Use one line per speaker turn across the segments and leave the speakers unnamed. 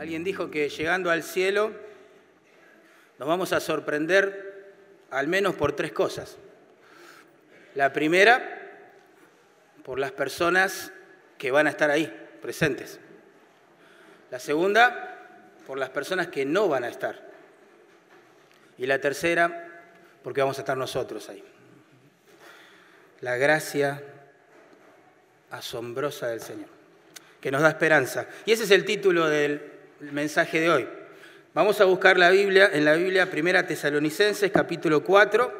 Alguien dijo que llegando al cielo nos vamos a sorprender al menos por tres cosas. La primera, por las personas que van a estar ahí, presentes. La segunda, por las personas que no van a estar. Y la tercera, porque vamos a estar nosotros ahí. La gracia asombrosa del Señor, que nos da esperanza. Y ese es el título del mensaje de hoy. Vamos a buscar la Biblia, en la Biblia, Primera Tesalonicenses, capítulo 4,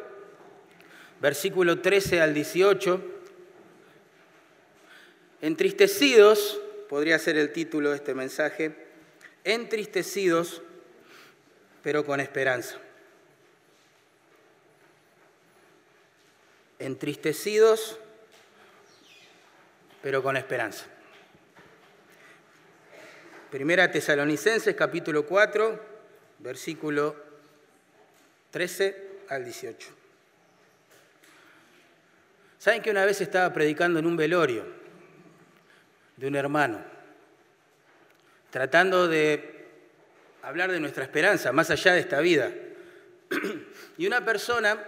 versículo 13 al 18. Entristecidos, podría ser el título de este mensaje, entristecidos, pero con esperanza. Entristecidos, pero con esperanza. Primera Tesalonicenses capítulo 4, versículo 13 al 18. ¿Saben que una vez estaba predicando en un velorio de un hermano, tratando de hablar de nuestra esperanza más allá de esta vida? Y una persona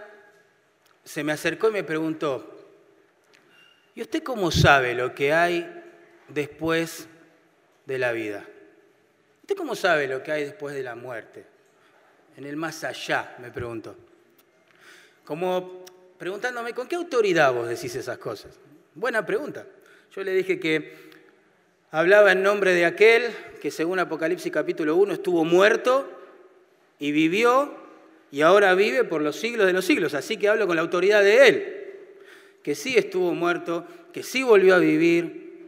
se me acercó y me preguntó, ¿y usted cómo sabe lo que hay después de la vida? ¿Usted cómo sabe lo que hay después de la muerte? En el más allá, me preguntó. Como preguntándome, ¿con qué autoridad vos decís esas cosas? Buena pregunta. Yo le dije que hablaba en nombre de aquel que según Apocalipsis capítulo 1 estuvo muerto y vivió y ahora vive por los siglos de los siglos. Así que hablo con la autoridad de él, que sí estuvo muerto, que sí volvió a vivir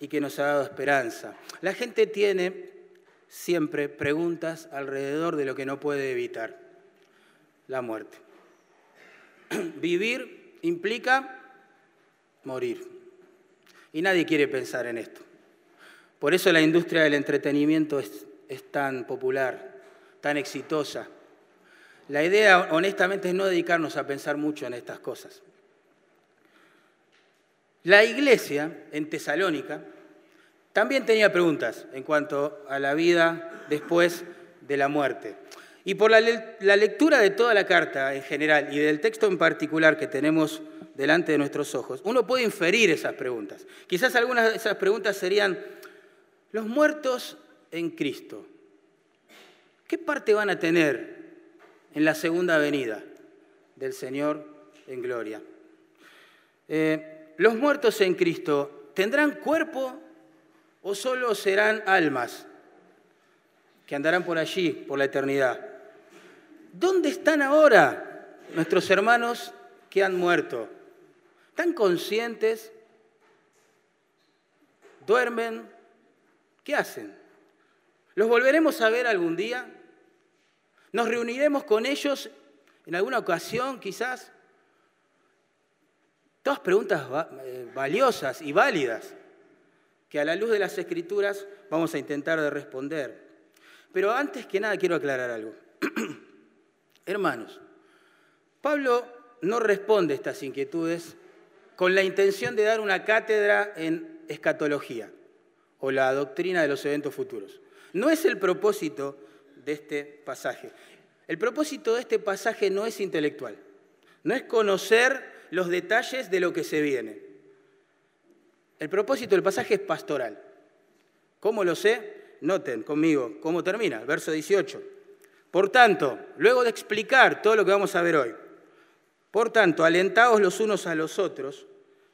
y que nos ha dado esperanza. La gente tiene siempre preguntas alrededor de lo que no puede evitar, la muerte. Vivir implica morir. Y nadie quiere pensar en esto. Por eso la industria del entretenimiento es, tan popular, tan exitosa. La idea, honestamente, es no dedicarnos a pensar mucho en estas cosas. La iglesia en Tesalónica también tenía preguntas en cuanto a la vida después de la muerte. Y por la, lectura de toda la carta en general y del texto en particular que tenemos delante de nuestros ojos, uno puede inferir esas preguntas. Quizás algunas de esas preguntas serían, los muertos en Cristo, ¿qué parte van a tener en la segunda venida del Señor en gloria? Eh, los muertos en Cristo, ¿tendrán cuerpo o solo serán almas que andarán por allí, por la eternidad? ¿Dónde están ahora nuestros hermanos que han muerto? ¿Están conscientes? ¿Duermen? ¿Qué hacen? ¿Los volveremos a ver algún día? ¿Nos reuniremos con ellos en alguna ocasión quizás? Todas preguntas eh, valiosas y válidas que a la luz de las escrituras vamos a intentar de responder. Pero antes que nada quiero aclarar algo. Hermanos, Pablo no responde estas inquietudes con la intención de dar una cátedra en escatología o la doctrina de los eventos futuros. No es el propósito de este pasaje. El propósito de este pasaje no es intelectual, no es conocer los detalles de lo que se viene. El propósito del pasaje es pastoral. ¿Cómo lo sé? Noten conmigo cómo termina, verso 18. Por tanto, luego de explicar todo lo que vamos a ver hoy, por tanto, alentaos los unos a los otros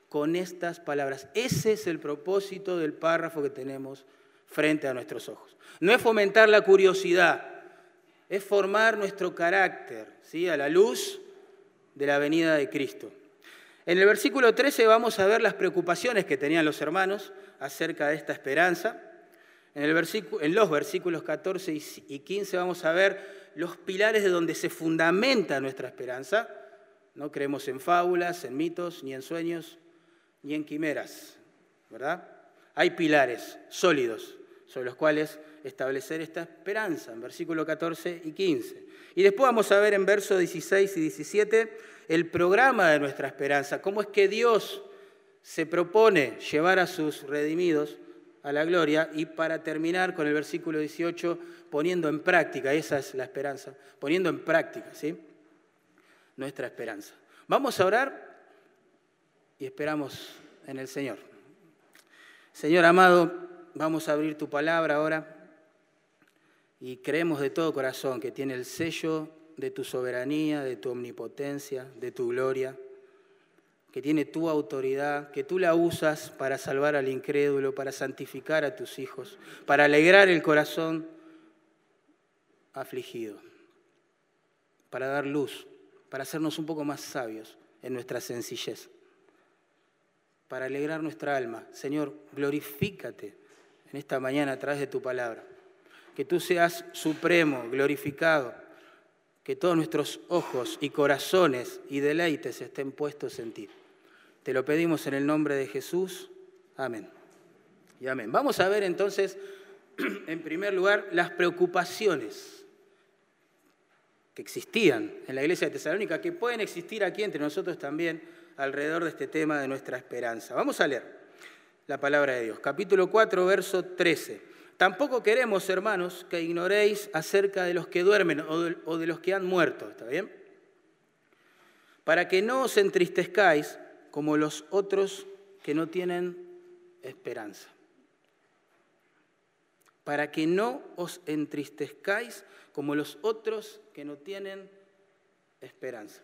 con estas palabras. Ese es el propósito del párrafo que tenemos frente a nuestros ojos. No es fomentar la curiosidad, es formar nuestro carácter ¿sí? a la luz de la venida de Cristo. En el versículo 13 vamos a ver las preocupaciones que tenían los hermanos acerca de esta esperanza. En, los versículos 14 y 15 vamos a ver los pilares de donde se fundamenta nuestra esperanza. No creemos en fábulas, en mitos, ni en sueños, ni en quimeras, ¿verdad? Hay pilares sólidos sobre los cuales establecer esta esperanza, en versículos 14 y 15. Y después vamos a ver en versos 16 y 17 el programa de nuestra esperanza, cómo es que Dios se propone llevar a sus redimidos a la gloria y para terminar con el versículo 18, poniendo en práctica, esa es la esperanza, poniendo en práctica, ¿sí? Nuestra esperanza. Vamos a orar y esperamos en el Señor. Señor amado, vamos a abrir tu palabra ahora y creemos de todo corazón que tiene el sello de tu soberanía, de tu omnipotencia, de tu gloria que tiene tu autoridad, que tú la usas para salvar al incrédulo, para santificar a tus hijos, para alegrar el corazón afligido, para dar luz, para hacernos un poco más sabios en nuestra sencillez, para alegrar nuestra alma. Señor, glorifícate en esta mañana a través de tu palabra. Que tú seas supremo, glorificado, que todos nuestros ojos y corazones y deleites estén puestos en ti. Te lo pedimos en el nombre de Jesús. Amén. Y amén. Vamos a ver entonces, en primer lugar, las preocupaciones que existían en la iglesia de Tesalónica, que pueden existir aquí entre nosotros también alrededor de este tema de nuestra esperanza. Vamos a leer la palabra de Dios. Capítulo 4, verso 13. Tampoco queremos, hermanos, que ignoréis acerca de los que duermen o de los que han muerto, ¿está bien? Para que no os entristezcáis como los otros que no tienen esperanza. Para que no os entristezcáis como los otros que no tienen esperanza.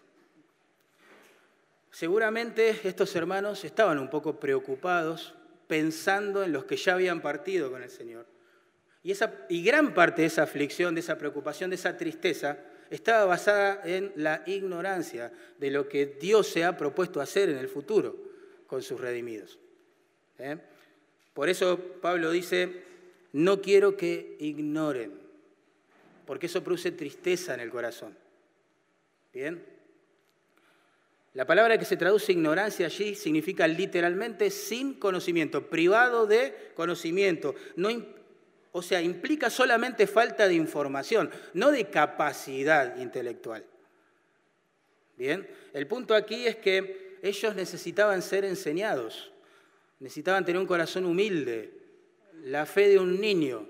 Seguramente estos hermanos estaban un poco preocupados pensando en los que ya habían partido con el Señor. Y, esa, y gran parte de esa aflicción, de esa preocupación, de esa tristeza, estaba basada en la ignorancia de lo que Dios se ha propuesto hacer en el futuro con sus redimidos. ¿eh? Por eso Pablo dice, no quiero que ignoren, porque eso produce tristeza en el corazón. ¿Bien? La palabra que se traduce ignorancia allí significa literalmente sin conocimiento, privado de conocimiento. No, o sea, implica solamente falta de información, no de capacidad intelectual. Bien, el punto aquí es que ellos necesitaban ser enseñados, necesitaban tener un corazón humilde, la fe de un niño,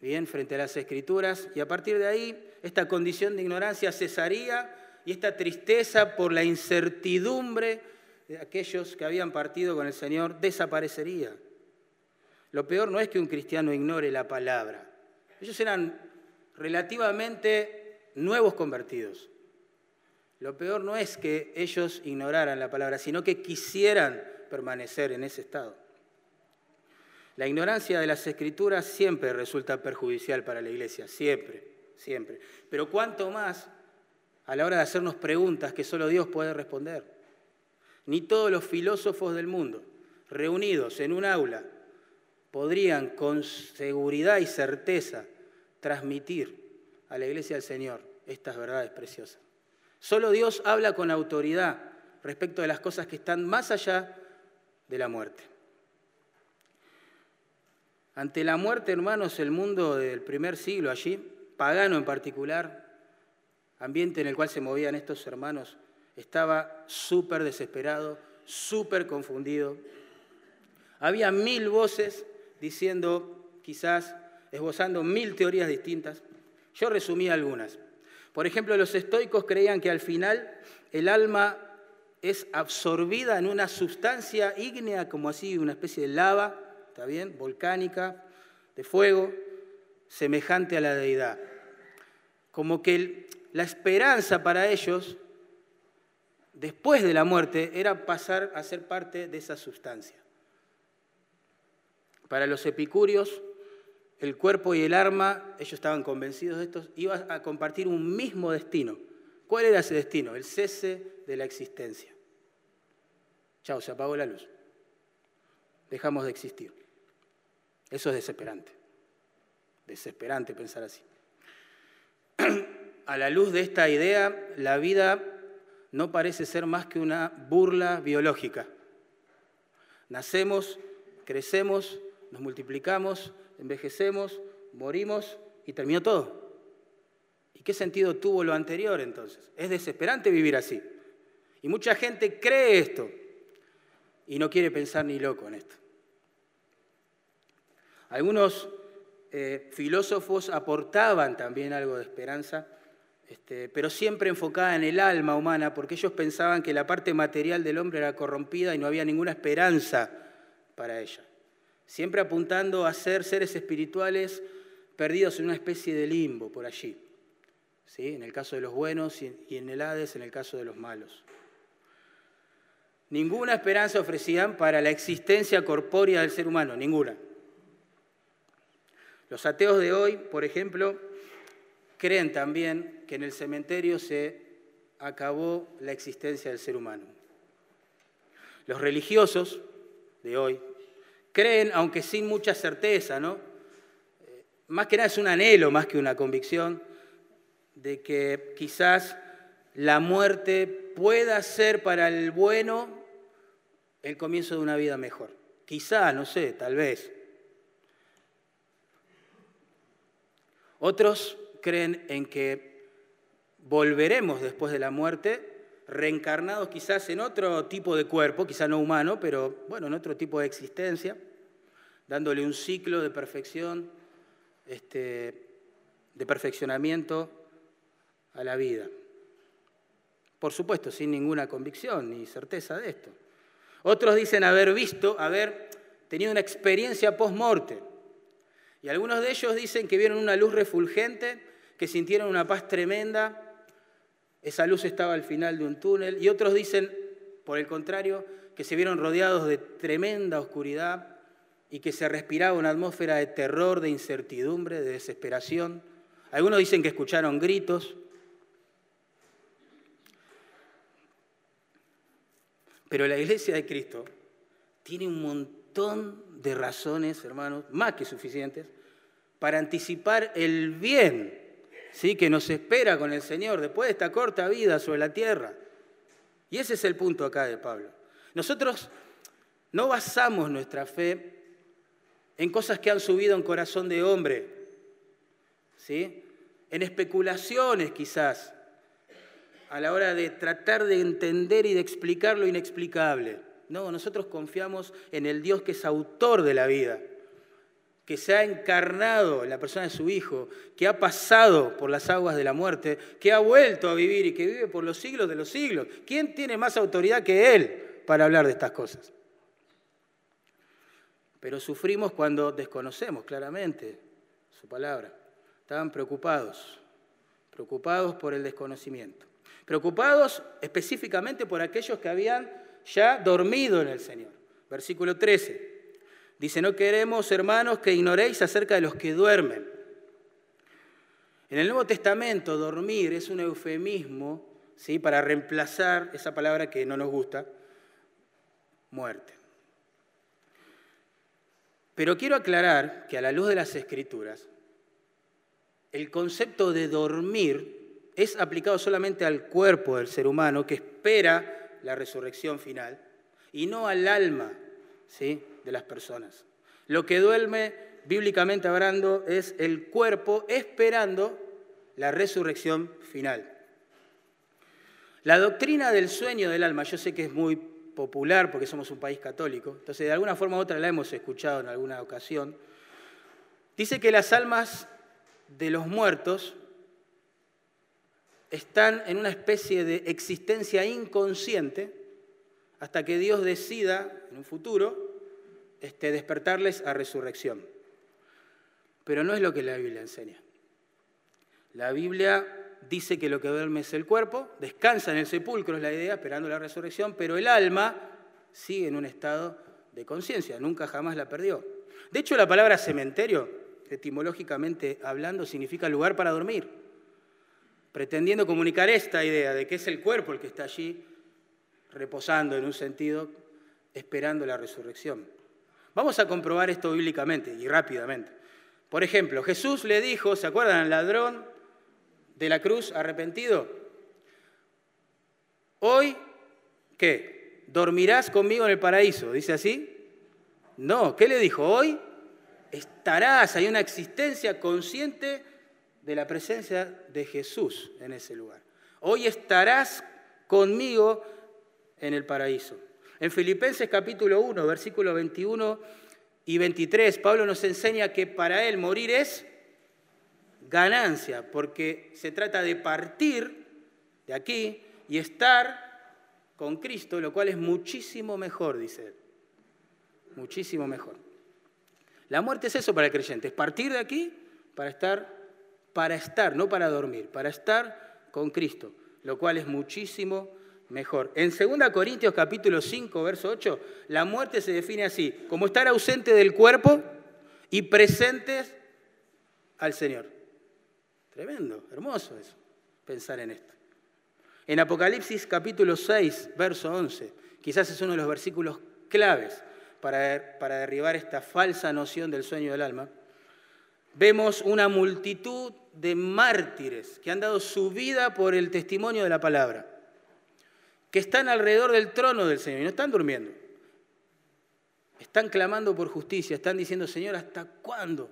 bien, frente a las escrituras, y a partir de ahí esta condición de ignorancia cesaría y esta tristeza por la incertidumbre de aquellos que habían partido con el Señor desaparecería. Lo peor no es que un cristiano ignore la palabra. Ellos eran relativamente nuevos convertidos. Lo peor no es que ellos ignoraran la palabra, sino que quisieran permanecer en ese estado. La ignorancia de las escrituras siempre resulta perjudicial para la iglesia, siempre, siempre. Pero cuánto más a la hora de hacernos preguntas que solo Dios puede responder. Ni todos los filósofos del mundo, reunidos en un aula, podrían con seguridad y certeza transmitir a la iglesia del Señor estas verdades preciosas. Solo Dios habla con autoridad respecto de las cosas que están más allá de la muerte. Ante la muerte, hermanos, el mundo del primer siglo allí, pagano en particular, ambiente en el cual se movían estos hermanos, estaba súper desesperado, súper confundido. Había mil voces diciendo, quizás, esbozando mil teorías distintas. Yo resumí algunas. Por ejemplo, los estoicos creían que al final el alma es absorbida en una sustancia ígnea, como así, una especie de lava, ¿está bien? Volcánica, de fuego, semejante a la deidad. Como que la esperanza para ellos, después de la muerte, era pasar a ser parte de esa sustancia. Para los epicúreos, el cuerpo y el arma, ellos estaban convencidos de esto, iban a compartir un mismo destino. ¿Cuál era ese destino? El cese de la existencia. Chao, se apagó la luz. Dejamos de existir. Eso es desesperante. Desesperante pensar así. A la luz de esta idea, la vida no parece ser más que una burla biológica. Nacemos, crecemos, nos multiplicamos, envejecemos, morimos y terminó todo. ¿Y qué sentido tuvo lo anterior entonces? Es desesperante vivir así. Y mucha gente cree esto y no quiere pensar ni loco en esto. Algunos eh, filósofos aportaban también algo de esperanza, este, pero siempre enfocada en el alma humana, porque ellos pensaban que la parte material del hombre era corrompida y no había ninguna esperanza para ella. Siempre apuntando a ser seres espirituales perdidos en una especie de limbo por allí. ¿Sí? En el caso de los buenos y en el Hades, en el caso de los malos. Ninguna esperanza ofrecían para la existencia corpórea del ser humano, ninguna. Los ateos de hoy, por ejemplo, creen también que en el cementerio se acabó la existencia del ser humano. Los religiosos de hoy creen, aunque sin mucha certeza, ¿no? Eh, más que nada es un anhelo más que una convicción de que quizás la muerte pueda ser para el bueno el comienzo de una vida mejor. Quizá, no sé, tal vez. Otros creen en que volveremos después de la muerte, reencarnados quizás en otro tipo de cuerpo, quizá no humano, pero bueno, en otro tipo de existencia, dándole un ciclo de perfección, este, de perfeccionamiento a la vida. Por supuesto, sin ninguna convicción ni certeza de esto. Otros dicen haber visto, haber tenido una experiencia post-morte. Y algunos de ellos dicen que vieron una luz refulgente, que sintieron una paz tremenda. Esa luz estaba al final de un túnel. Y otros dicen, por el contrario, que se vieron rodeados de tremenda oscuridad y que se respiraba una atmósfera de terror, de incertidumbre, de desesperación. Algunos dicen que escucharon gritos, Pero la iglesia de Cristo tiene un montón de razones, hermanos, más que suficientes, para anticipar el bien ¿sí? que nos espera con el Señor después de esta corta vida sobre la tierra. Y ese es el punto acá de Pablo. Nosotros no basamos nuestra fe en cosas que han subido en corazón de hombre, ¿sí? en especulaciones quizás, a la hora de tratar de entender y de explicar lo inexplicable. No, nosotros confiamos en el Dios que es autor de la vida, que se ha encarnado en la persona de su Hijo, que ha pasado por las aguas de la muerte, que ha vuelto a vivir y que vive por los siglos de los siglos. ¿Quién tiene más autoridad que Él para hablar de estas cosas? Pero sufrimos cuando desconocemos claramente su palabra. Estaban preocupados, preocupados por el desconocimiento preocupados específicamente por aquellos que habían ya dormido en el Señor. Versículo 13. Dice, no queremos, hermanos, que ignoréis acerca de los que duermen. En el Nuevo Testamento, dormir es un eufemismo ¿sí? para reemplazar esa palabra que no nos gusta, muerte. Pero quiero aclarar que a la luz de las Escrituras, el concepto de dormir es aplicado solamente al cuerpo del ser humano que espera la resurrección final y no al alma ¿sí? De las personas. Lo que duerme, bíblicamente hablando, es el cuerpo esperando la resurrección final. La doctrina del sueño del alma, yo sé que es muy popular porque somos un país católico, entonces de alguna forma u otra la hemos escuchado en alguna ocasión, dice que las almas de los muertos están en una especie de existencia inconsciente hasta que Dios decida en un futuro este, despertarles a resurrección. Pero no es lo que la Biblia enseña. La Biblia dice que lo que duerme es el cuerpo, descansa en el sepulcro, es la idea, esperando la resurrección, pero el alma sigue en un estado de conciencia, nunca jamás la perdió. De hecho, la palabra cementerio, etimológicamente hablando, significa lugar para dormir pretendiendo comunicar esta idea de que es el cuerpo el que está allí reposando en un sentido, esperando la resurrección. Vamos a comprobar esto bíblicamente y rápidamente. Por ejemplo, Jesús le dijo, ¿se acuerdan al ladrón de la cruz arrepentido? Hoy, ¿qué? ¿Dormirás conmigo en el paraíso? ¿Dice así? No, ¿qué le dijo? Hoy estarás, hay una existencia consciente de la presencia de Jesús en ese lugar. Hoy estarás conmigo en el paraíso. En Filipenses capítulo 1, versículo 21 y 23, Pablo nos enseña que para él morir es ganancia, porque se trata de partir de aquí y estar con Cristo, lo cual es muchísimo mejor, dice él. Muchísimo mejor. La muerte es eso para el creyente, es partir de aquí para estar, para estar, no para dormir, para estar con Cristo, lo cual es muchísimo mejor. En 2 Corintios capítulo 5, verso 8, la muerte se define así, como estar ausente del cuerpo y presentes al Señor. Tremendo, hermoso eso, pensar en esto. En Apocalipsis capítulo 6, verso 11, quizás es uno de los versículos claves para, para derribar esta falsa noción del sueño del alma, vemos una multitud de mártires que han dado su vida por el testimonio de la palabra, que están alrededor del trono del Señor y no están durmiendo. Están clamando por justicia, están diciendo, Señor, ¿hasta cuándo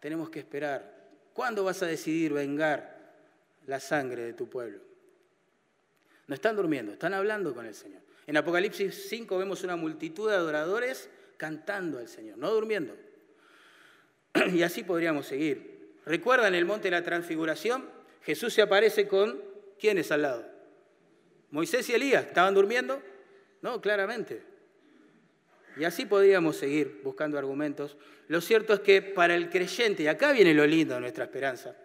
tenemos que esperar? ¿Cuándo vas a decidir vengar la sangre de tu pueblo? No están durmiendo, están hablando con el Señor. En Apocalipsis 5 vemos una multitud de adoradores cantando al Señor, no durmiendo. Y así podríamos seguir. ¿Recuerdan el monte de la transfiguración? Jesús se aparece con ¿quiénes al lado? Moisés y Elías. ¿Estaban durmiendo? No, claramente. Y así podríamos seguir buscando argumentos. Lo cierto es que para el creyente, y acá viene lo lindo de nuestra esperanza,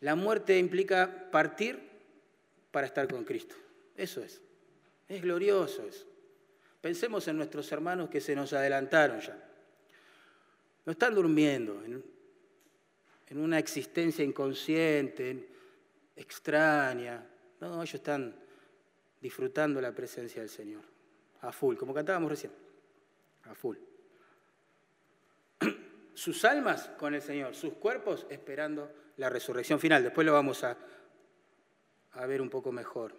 la muerte implica partir para estar con Cristo. Eso es. Es glorioso eso. Pensemos en nuestros hermanos que se nos adelantaron ya. No están durmiendo en, una existencia inconsciente, extraña. No, ellos están disfrutando la presencia del Señor. A full, como cantábamos recién. A full. Sus almas con el Señor, sus cuerpos esperando la resurrección final. Después lo vamos a, a ver un poco mejor.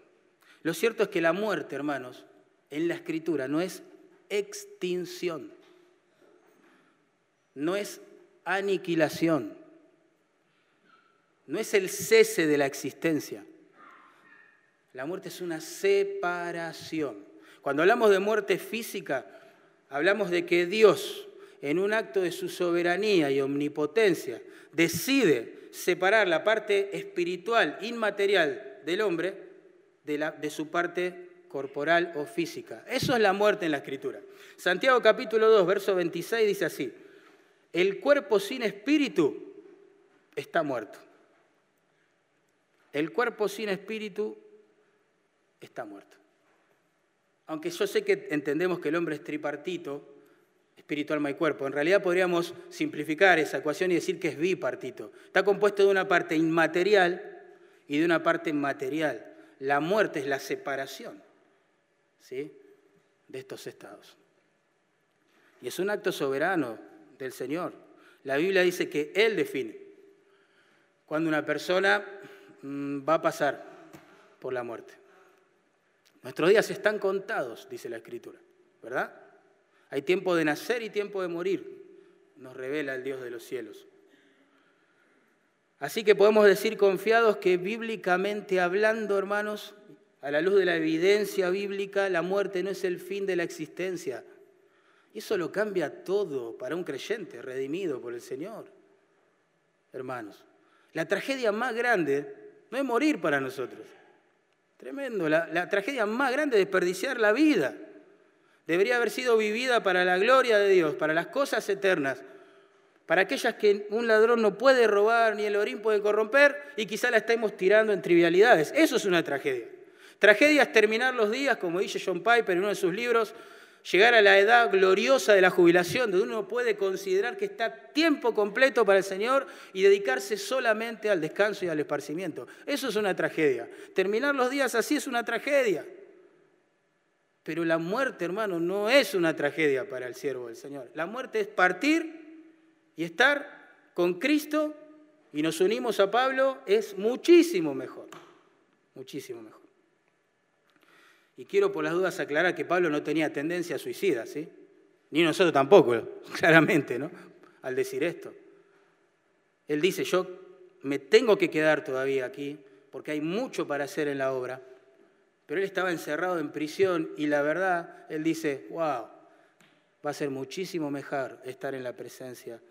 Lo cierto es que la muerte, hermanos, en la escritura no es extinción, no es aniquilación, no es el cese de la existencia. La muerte es una separación. Cuando hablamos de muerte física, hablamos de que Dios, en un acto de su soberanía y omnipotencia, decide separar la parte espiritual, inmaterial del hombre de, su parte corporal o física. Eso es la muerte en la escritura. Santiago capítulo 2, verso 26 dice así, el cuerpo sin espíritu está muerto. El cuerpo sin espíritu está muerto. Aunque yo sé que entendemos que el hombre es tripartito, espíritu, alma y cuerpo, en realidad podríamos simplificar esa ecuación y decir que es bipartito. Está compuesto de una parte inmaterial y de una parte material la muerte es la separación ¿sí? de estos estados. Y es un acto soberano del Señor. La Biblia dice que Él define cuando una persona mm, va a pasar por la muerte. Nuestros días están contados, dice la Escritura, ¿verdad? Hay tiempo de nacer y tiempo de morir, nos revela el Dios de los cielos. Así que podemos decir confiados que bíblicamente hablando, hermanos, a la luz de la evidencia bíblica, la muerte no es el fin de la existencia. Eso lo cambia todo para un creyente redimido por el Señor. Hermanos, la tragedia más grande no es morir para nosotros. Tremendo, la, tragedia más grande es desperdiciar la vida. Debería haber sido vivida para la gloria de Dios, para las cosas eternas para aquellas que un ladrón no puede robar ni el orín puede corromper y quizá la estemos tirando en trivialidades. Eso es una tragedia. Tragedia es terminar los días, como dice John Piper en uno de sus libros, llegar a la edad gloriosa de la jubilación, donde uno puede considerar que está tiempo completo para el Señor y dedicarse solamente al descanso y al esparcimiento. Eso es una tragedia. Terminar los días así es una tragedia. Pero la muerte, hermano, no es una tragedia para el siervo del Señor. La muerte es partir y estar con Cristo y nos unimos a Pablo es muchísimo mejor, muchísimo mejor. Y quiero por las dudas aclarar que Pablo no tenía tendencia a suicida, ¿sí? Ni nosotros tampoco, claramente, ¿no? Al decir esto. Él dice, yo me tengo que quedar todavía aquí porque hay mucho para hacer en la obra, pero él estaba encerrado en prisión y la verdad, él dice, wow, va a ser muchísimo mejor estar en la presencia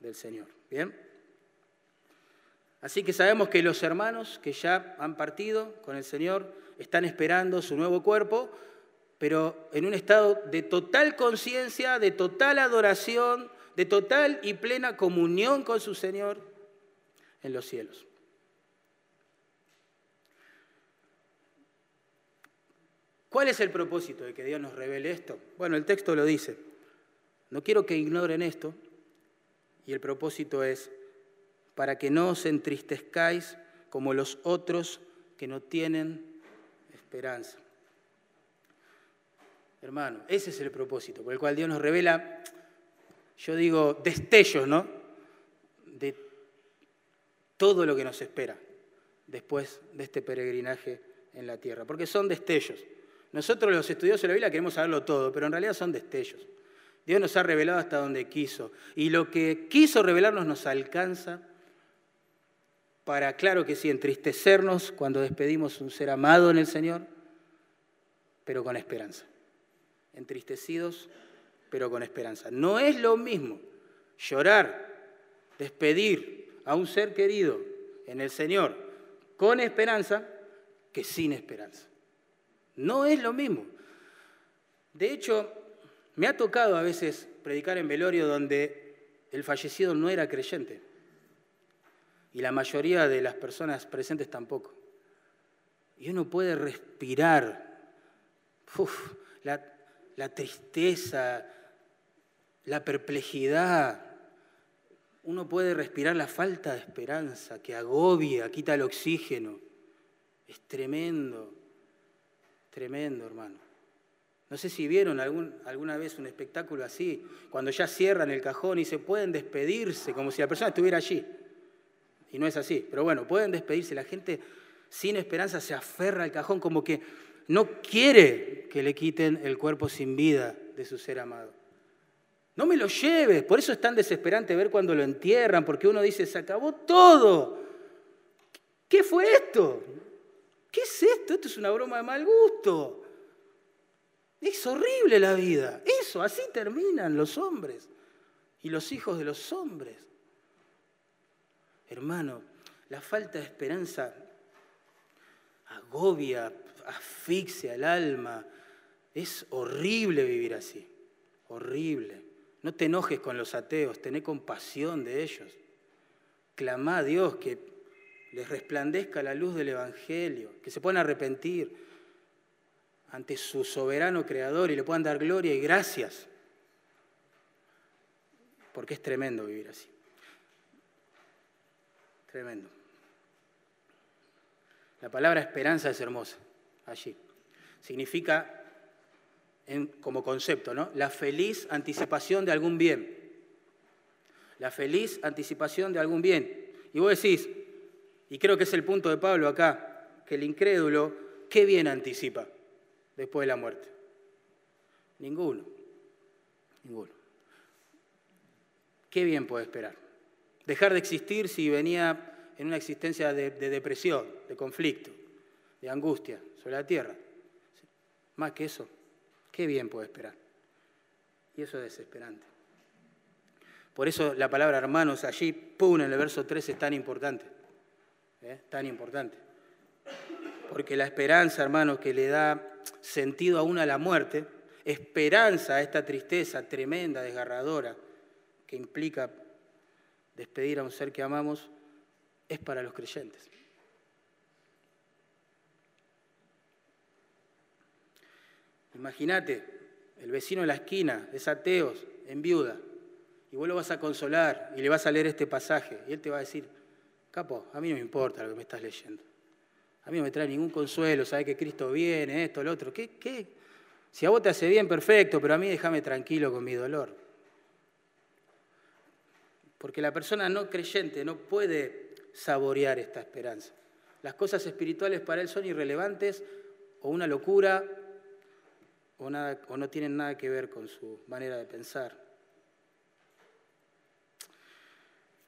del Señor. ¿Bien? Así que sabemos que los hermanos que ya han partido con el Señor están esperando su nuevo cuerpo, pero en un estado de total conciencia, de total adoración, de total y plena comunión con su Señor en los cielos. ¿Cuál es el propósito de que Dios nos revele esto? Bueno, el texto lo dice. No quiero que ignoren esto. Y el propósito es para que no os entristezcáis como los otros que no tienen esperanza. Hermano, ese es el propósito por el cual Dios nos revela, yo digo, destellos, ¿no? De todo lo que nos espera después de este peregrinaje en la tierra, porque son destellos. Nosotros los estudiosos de la Biblia queremos saberlo todo, pero en realidad son destellos. Dios nos ha revelado hasta donde quiso. Y lo que quiso revelarnos nos alcanza para, claro que sí, entristecernos cuando despedimos un ser amado en el Señor, pero con esperanza. Entristecidos, pero con esperanza. No es lo mismo llorar, despedir a un ser querido en el Señor con esperanza que sin esperanza. No es lo mismo. De hecho, me ha tocado a veces predicar en velorio donde el fallecido no era creyente y la mayoría de las personas presentes tampoco. Y uno puede respirar la, la tristeza, la perplejidad. Uno puede respirar la falta de esperanza que agobia, quita el oxígeno. Es tremendo. Tremendo, hermano. No sé si vieron alguna vez un espectáculo así, cuando ya cierran el cajón y se pueden despedirse, como si la persona estuviera allí. Y no es así, pero bueno, pueden despedirse. La gente sin esperanza se aferra al cajón como que no quiere que le quiten el cuerpo sin vida de su ser amado. No me lo lleves, por eso es tan desesperante ver cuando lo entierran, porque uno dice, se acabó todo. ¿Qué fue esto? ¿Qué es esto? Esto es una broma de mal gusto. Es horrible la vida. Eso, así terminan los hombres y los hijos de los hombres. Hermano, la falta de esperanza agobia, asfixia el alma. Es horrible vivir así. Horrible. No te enojes con los ateos, tené compasión de ellos. Clama a Dios que les resplandezca la luz del Evangelio, que se puedan arrepentir ante su soberano Creador y le puedan dar gloria y gracias. Porque es tremendo vivir así. Tremendo. La palabra esperanza es hermosa allí. Significa, como concepto, ¿no? La feliz anticipación de algún bien. La feliz anticipación de algún bien. Y vos decís, y creo que es el punto de Pablo acá, que el incrédulo, ¿qué bien anticipa después de la muerte? Ninguno, ninguno. ¿Qué bien puede esperar? Dejar de existir si venía en una existencia de, de depresión, de conflicto, de angustia sobre la tierra. Más que eso, ¿qué bien puede esperar? Y eso es desesperante. Por eso la palabra hermanos allí, pum, en el verso 3 es tan importante. ¿eh? tan importante. Porque la esperanza, hermano, que le da sentido aún a la muerte, esperanza a esta tristeza tremenda, desgarradora, que implica despedir a un ser que amamos, es para los creyentes. Imagínate, el vecino de la esquina es ateo, en viuda, y vos lo vas a consolar y le vas a leer este pasaje, y él te va a decir, Capo, a mí no me importa lo que me estás leyendo. A mí no me trae ningún consuelo, sabe que Cristo viene, esto, lo otro. ¿Qué, ¿Qué? Si a vos te hace bien, perfecto, pero a mí déjame tranquilo con mi dolor. Porque la persona no creyente no puede saborear esta esperanza. Las cosas espirituales para él son irrelevantes o una locura o, nada, o no tienen nada que ver con su manera de pensar.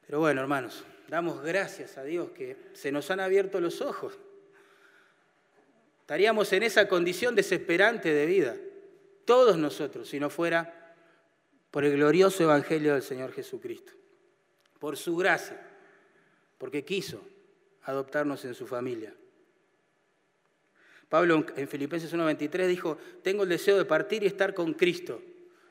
Pero bueno, hermanos, damos gracias a Dios que se nos han abierto los ojos. Estaríamos en esa condición desesperante de vida, todos nosotros, si no fuera por el glorioso Evangelio del Señor Jesucristo, por su gracia, porque quiso adoptarnos en su familia. Pablo en Filipenses 1.23 dijo, tengo el deseo de partir y estar con Cristo,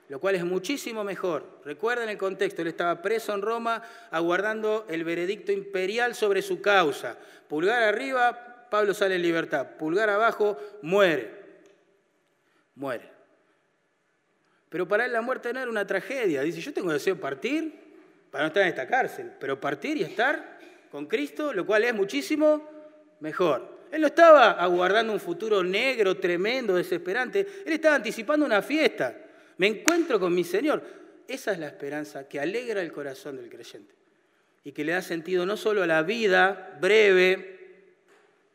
lo cual es muchísimo mejor. Recuerden el contexto, él estaba preso en Roma aguardando el veredicto imperial sobre su causa. Pulgar arriba, Pablo sale en libertad. Pulgar abajo, muere. Muere. Pero para él la muerte no era una tragedia. Dice, yo tengo deseo de partir para no estar en esta cárcel, pero partir y estar con Cristo, lo cual es muchísimo mejor. Él no estaba aguardando un futuro negro, tremendo, desesperante. Él estaba anticipando una fiesta. Me encuentro con mi Señor. Esa es la esperanza que alegra el corazón del creyente y que le da sentido no solo a la vida breve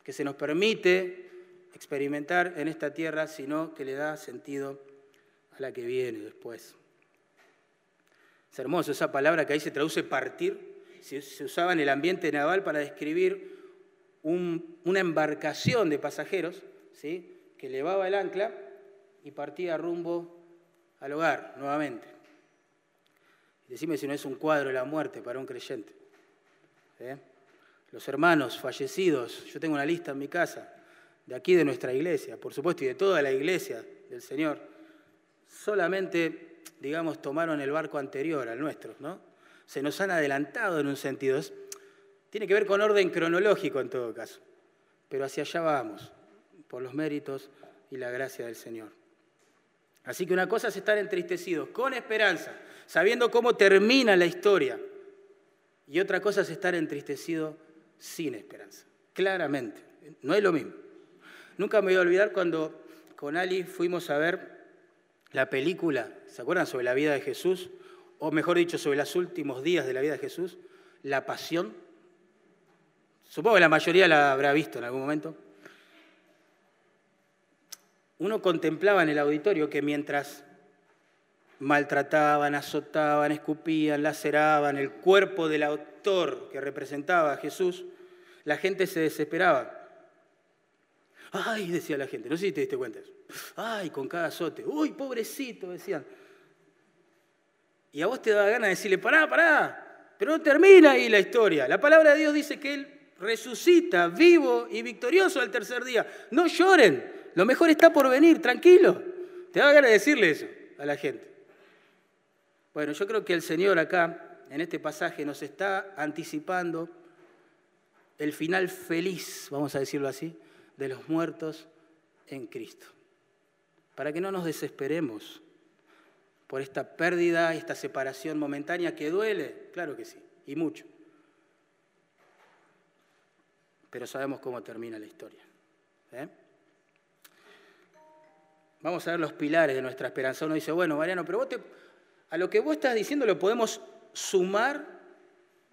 que se nos permite experimentar en esta tierra, sino que le da sentido a la que viene después. Es hermoso esa palabra que ahí se traduce partir. Se usaba en el ambiente naval para describir una embarcación de pasajeros ¿sí? que levaba el ancla y partía rumbo al hogar nuevamente. Decime si no es un cuadro de la muerte para un creyente. ¿eh? Los hermanos fallecidos, yo tengo una lista en mi casa, de aquí de nuestra iglesia, por supuesto, y de toda la iglesia del Señor, solamente, digamos, tomaron el barco anterior al nuestro, ¿no? Se nos han adelantado en un sentido. Tiene que ver con orden cronológico en todo caso, pero hacia allá vamos, por los méritos y la gracia del Señor. Así que una cosa es estar entristecidos con esperanza, sabiendo cómo termina la historia, y otra cosa es estar entristecido sin esperanza, claramente, no es lo mismo. Nunca me voy a olvidar cuando con Ali fuimos a ver la película, ¿se acuerdan? Sobre la vida de Jesús, o mejor dicho, sobre los últimos días de la vida de Jesús, La Pasión Supongo que la mayoría la habrá visto en algún momento. Uno contemplaba en el auditorio que mientras maltrataban, azotaban, escupían, laceraban el cuerpo del autor que representaba a Jesús, la gente se desesperaba. Ay, decía la gente, no sé si te diste cuenta. Ay, con cada azote. Uy, pobrecito, decían. Y a vos te da ganas de decirle, pará, pará, pero no termina ahí la historia. La palabra de Dios dice que Él resucita vivo y victorioso al tercer día. No lloren, lo mejor está por venir, tranquilo. Te va a ganas de decirle eso a la gente. Bueno, yo creo que el Señor acá, en este pasaje, nos está anticipando el final feliz, vamos a decirlo así, de los muertos en Cristo. Para que no nos desesperemos por esta pérdida, esta separación momentánea que duele, claro que sí, y mucho pero sabemos cómo termina la historia. ¿eh? Vamos a ver los pilares de nuestra esperanza. Uno dice, bueno, Mariano, pero vos a lo que vos estás diciendo lo podemos sumar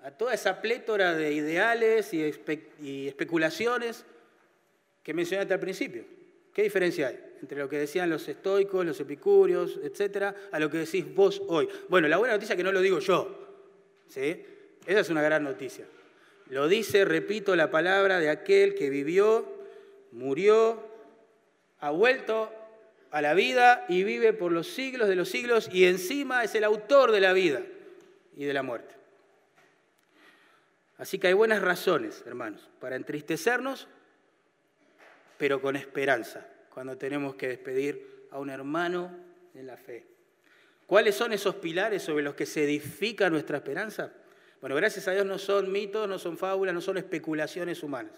a toda esa plétora de ideales y, y especulaciones que mencionaste al principio. ¿Qué diferencia hay entre lo que decían los estoicos, los epicúreos, etcétera, a lo que decís vos hoy? Bueno, la buena noticia es que no lo digo yo. ¿sí? Esa es una gran noticia. Lo dice, repito, la palabra de aquel que vivió, murió, ha vuelto a la vida y vive por los siglos de los siglos y encima es el autor de la vida y de la muerte. Así que hay buenas razones, hermanos, para entristecernos, pero con esperanza, cuando tenemos que despedir a un hermano en la fe. ¿Cuáles son esos pilares sobre los que se edifica nuestra esperanza? Bueno, gracias a Dios no son mitos, no son fábulas, no son especulaciones humanas,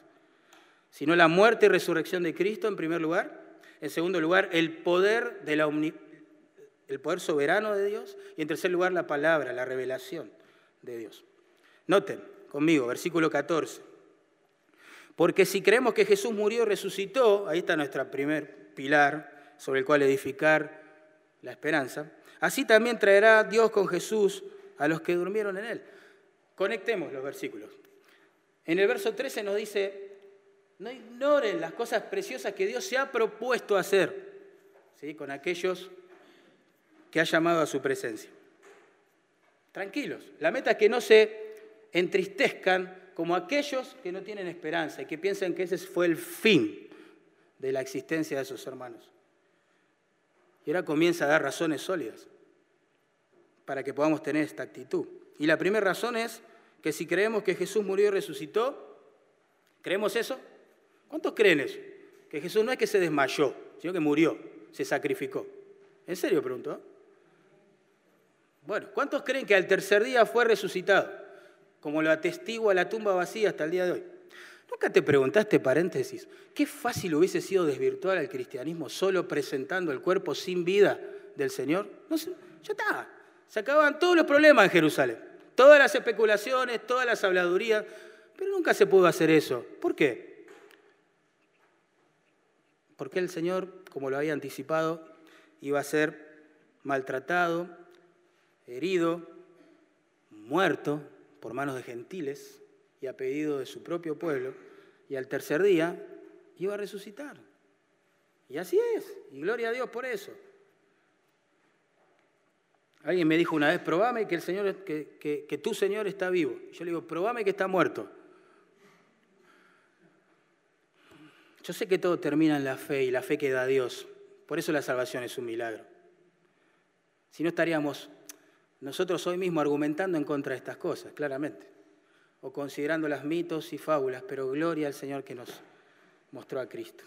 sino la muerte y resurrección de Cristo en primer lugar. En segundo lugar, el poder, poder soberano de Dios. Y en tercer lugar, la palabra, la revelación de Dios. Noten conmigo, versículo 14. Porque si creemos que Jesús murió y resucitó, ahí está nuestro primer pilar sobre el cual edificar la esperanza, así también traerá Dios con Jesús a los que durmieron en él. Conectemos los versículos. En el verso 13 nos dice, no ignoren las cosas preciosas que Dios se ha propuesto hacer con aquellos que ha llamado a su presencia. Tranquilos, la meta es que no se entristezcan como aquellos que no tienen esperanza y que piensan que ese fue el fin de la existencia de sus hermanos. Y ahora comienza a dar razones sólidas. para que podamos tener esta actitud. Y la primera razón es que si creemos que Jesús murió y resucitó, ¿creemos eso? ¿Cuántos creen eso? Que Jesús no es que se desmayó, sino que murió, se sacrificó. ¿En serio pregunto? Bueno, ¿cuántos creen que al tercer día fue resucitado? Como lo atestigua la tumba vacía hasta el día de hoy. ¿Nunca te preguntaste, paréntesis, qué fácil hubiese sido desvirtuar al cristianismo solo presentando el cuerpo sin vida del Señor? Ya está. Se acababan todos los problemas en Jerusalén. Todas las especulaciones, todas las habladurías. Pero nunca se pudo hacer eso. ¿Por qué? Porque el Señor, como lo había anticipado, iba a ser maltratado, herido, muerto por manos de gentiles y a pedido de su propio pueblo, y al tercer día iba a resucitar. Y así es, y gloria a Dios por eso. Alguien me dijo una vez, probame que, el Señor, que, que, tu Señor está vivo. yo le digo, probame que está muerto. Yo sé que todo termina en la fe y la fe que da Dios. Por eso la salvación es un milagro. Si no estaríamos nosotros hoy mismo argumentando en contra de estas cosas, claramente, o considerando las mitos y fábulas, pero gloria al Señor que nos mostró a Cristo.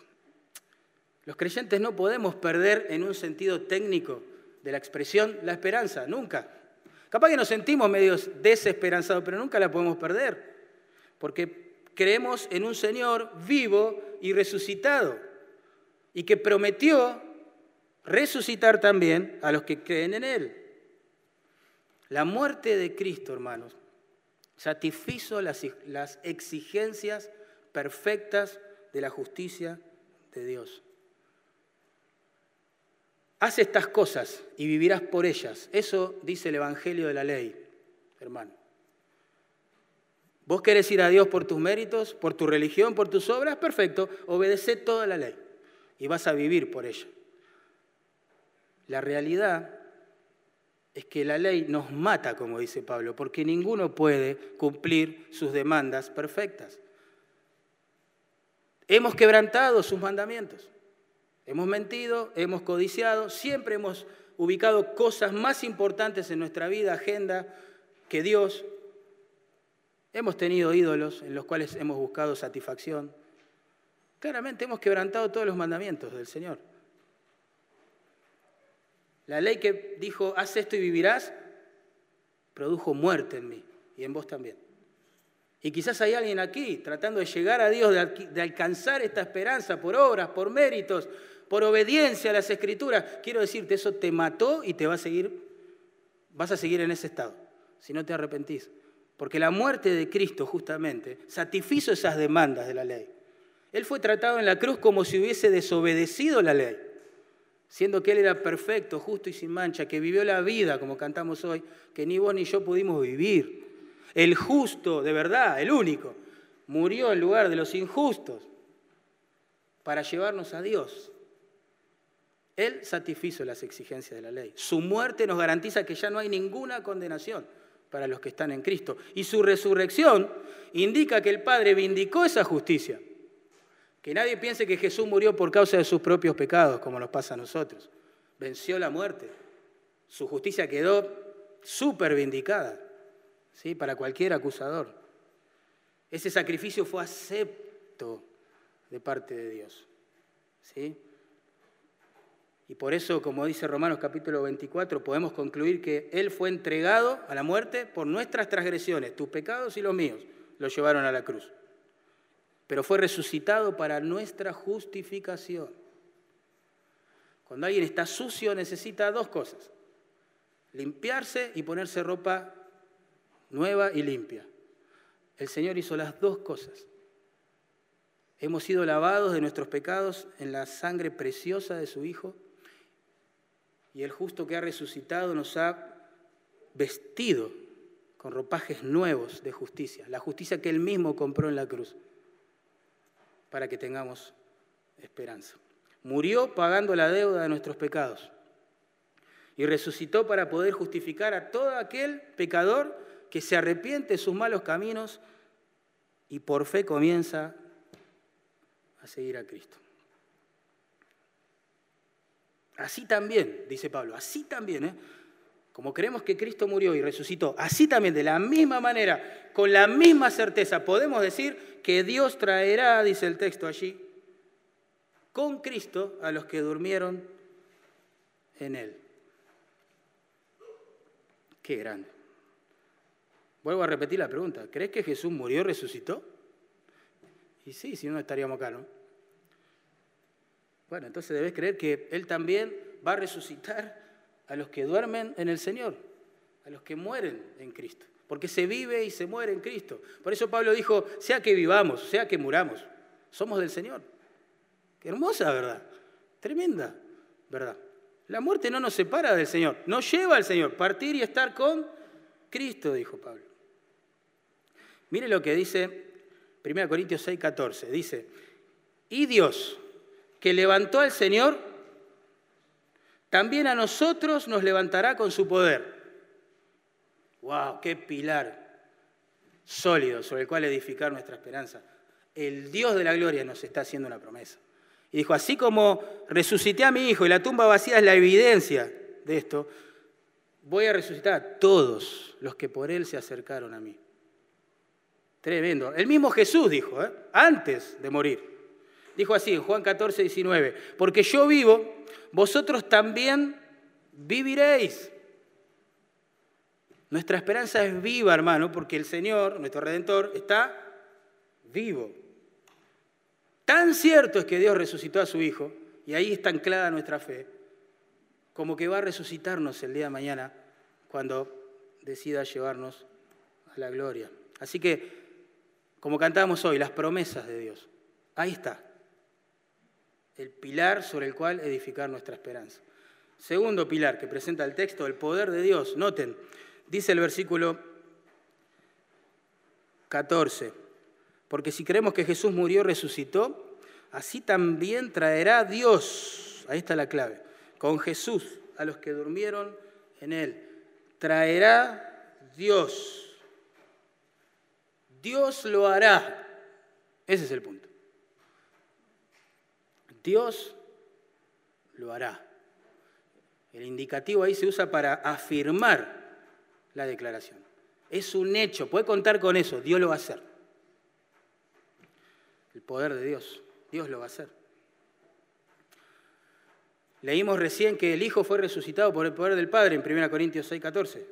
Los creyentes no podemos perder en un sentido técnico de la expresión la esperanza, nunca. Capaz que nos sentimos medios desesperanzados, pero nunca la podemos perder, porque creemos en un Señor vivo y resucitado, y que prometió resucitar también a los que creen en Él. La muerte de Cristo, hermanos, satisfizo las, las exigencias perfectas de la justicia de Dios. Haz estas cosas y vivirás por ellas. Eso dice el Evangelio de la ley, hermano. ¿Vos querés ir a Dios por tus méritos, por tu religión, por tus obras? Perfecto, obedece toda la ley y vas a vivir por ella. La realidad es que la ley nos mata, como dice Pablo, porque ninguno puede cumplir sus demandas perfectas. Hemos quebrantado sus mandamientos, hemos mentido, hemos codiciado, siempre hemos ubicado cosas más importantes en nuestra vida, agenda, que Dios. Hemos tenido ídolos en los cuales hemos buscado satisfacción. Claramente hemos quebrantado todos los mandamientos del Señor. La ley que dijo, haz esto y vivirás, produjo muerte en mí y en vos también. Y quizás hay alguien aquí tratando de llegar a Dios, de, alcanzar esta esperanza por obras, por méritos, por obediencia a las escrituras. Quiero decirte, eso te mató y te va a seguir, vas a seguir en ese estado, si no te arrepentís. Porque la muerte de Cristo justamente satisfizo esas demandas de la ley. Él fue tratado en la cruz como si hubiese desobedecido la ley siendo que Él era perfecto, justo y sin mancha, que vivió la vida, como cantamos hoy, que ni vos ni yo pudimos vivir. El justo, de verdad, el único, murió en lugar de los injustos para llevarnos a Dios. Él satisfizo las exigencias de la ley. Su muerte nos garantiza que ya no hay ninguna condenación para los que están en Cristo. Y su resurrección indica que el Padre vindicó esa justicia que nadie piense que Jesús murió por causa de sus propios pecados, como nos pasa a nosotros. Venció la muerte. Su justicia quedó súper vindicada ¿sí? para cualquier acusador. Ese sacrificio fue acepto de parte de Dios. ¿sí? Y por eso, como dice Romanos capítulo 24, podemos concluir que Él fue entregado a la muerte por nuestras transgresiones, tus pecados y los míos, lo llevaron a la cruz pero fue resucitado para nuestra justificación. Cuando alguien está sucio necesita dos cosas, limpiarse y ponerse ropa nueva y limpia. El Señor hizo las dos cosas. Hemos sido lavados de nuestros pecados en la sangre preciosa de su Hijo y el justo que ha resucitado nos ha vestido con ropajes nuevos de justicia, la justicia que Él mismo compró en la cruz para que tengamos esperanza. Murió pagando la deuda de nuestros pecados y resucitó para poder justificar a todo aquel pecador que se arrepiente de sus malos caminos y por fe comienza a seguir a Cristo. Así también, dice Pablo, así también, ¿eh? Como creemos que Cristo murió y resucitó, así también de la misma manera, con la misma certeza, podemos decir que Dios traerá, dice el texto allí, con Cristo a los que durmieron en Él. Qué grande. Vuelvo a repetir la pregunta. ¿Crees que Jesús murió y resucitó? Y sí, si no estaríamos acá, ¿no? Bueno, entonces debes creer que Él también va a resucitar a los que duermen en el Señor, a los que mueren en Cristo, porque se vive y se muere en Cristo. Por eso Pablo dijo, sea que vivamos, sea que muramos, somos del Señor. Hermosa verdad, tremenda verdad. La muerte no nos separa del Señor, nos lleva al Señor, partir y estar con Cristo, dijo Pablo. Mire lo que dice 1 Corintios 6, 14. Dice, y Dios, que levantó al Señor, también a nosotros nos levantará con su poder. ¡Wow! ¡Qué pilar sólido sobre el cual edificar nuestra esperanza! El Dios de la gloria nos está haciendo una promesa. Y dijo, así como resucité a mi hijo y la tumba vacía es la evidencia de esto, voy a resucitar a todos los que por él se acercaron a mí. Tremendo. El mismo Jesús dijo, ¿eh? antes de morir. Dijo así Juan 14, 19, porque yo vivo, vosotros también viviréis. Nuestra esperanza es viva, hermano, porque el Señor, nuestro Redentor, está vivo. Tan cierto es que Dios resucitó a su Hijo, y ahí está anclada nuestra fe, como que va a resucitarnos el día de mañana cuando decida llevarnos a la gloria. Así que, como cantamos hoy, las promesas de Dios, ahí está, el pilar sobre el cual edificar nuestra esperanza. Segundo pilar que presenta el texto, el poder de Dios. Noten, dice el versículo 14, porque si creemos que Jesús murió y resucitó, así también traerá Dios, ahí está la clave, con Jesús a los que durmieron en él. Traerá Dios. Dios lo hará. Ese es el punto. Dios lo hará. El indicativo ahí se usa para afirmar la declaración. Es un hecho, puede contar con eso, Dios lo va a hacer el poder de Dios. Dios lo va a hacer. Leímos recién que el Hijo fue resucitado por el poder del Padre en 1 Corintios 6, 14.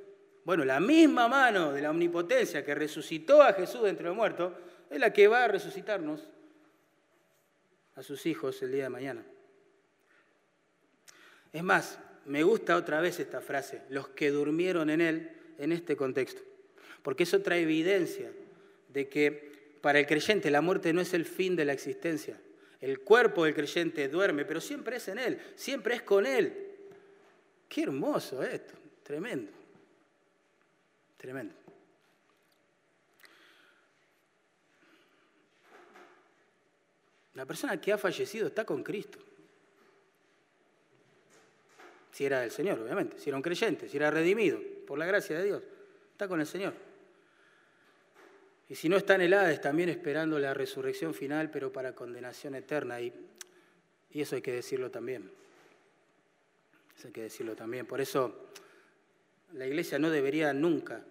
Bueno, la misma mano de la omnipotencia que resucitó a Jesús entre los muertos es la que va a resucitarnos a sus hijos el día de mañana. Es más, me gusta otra vez esta frase, los que durmieron en Él en este contexto, porque eso trae evidencia de que para el creyente la muerte no es el fin de la existencia. El cuerpo del creyente duerme, pero siempre es en Él, siempre es con Él. Qué hermoso esto, tremendo, tremendo. La persona que ha fallecido está con Cristo. Si era el Señor, obviamente, si era un creyente, si era redimido por la gracia de Dios, está con el Señor. Y si no está en el también esperando la resurrección final, pero para condenación eterna. Y, y eso hay que decirlo también. Eso hay que decirlo también. Por eso la iglesia no debería nunca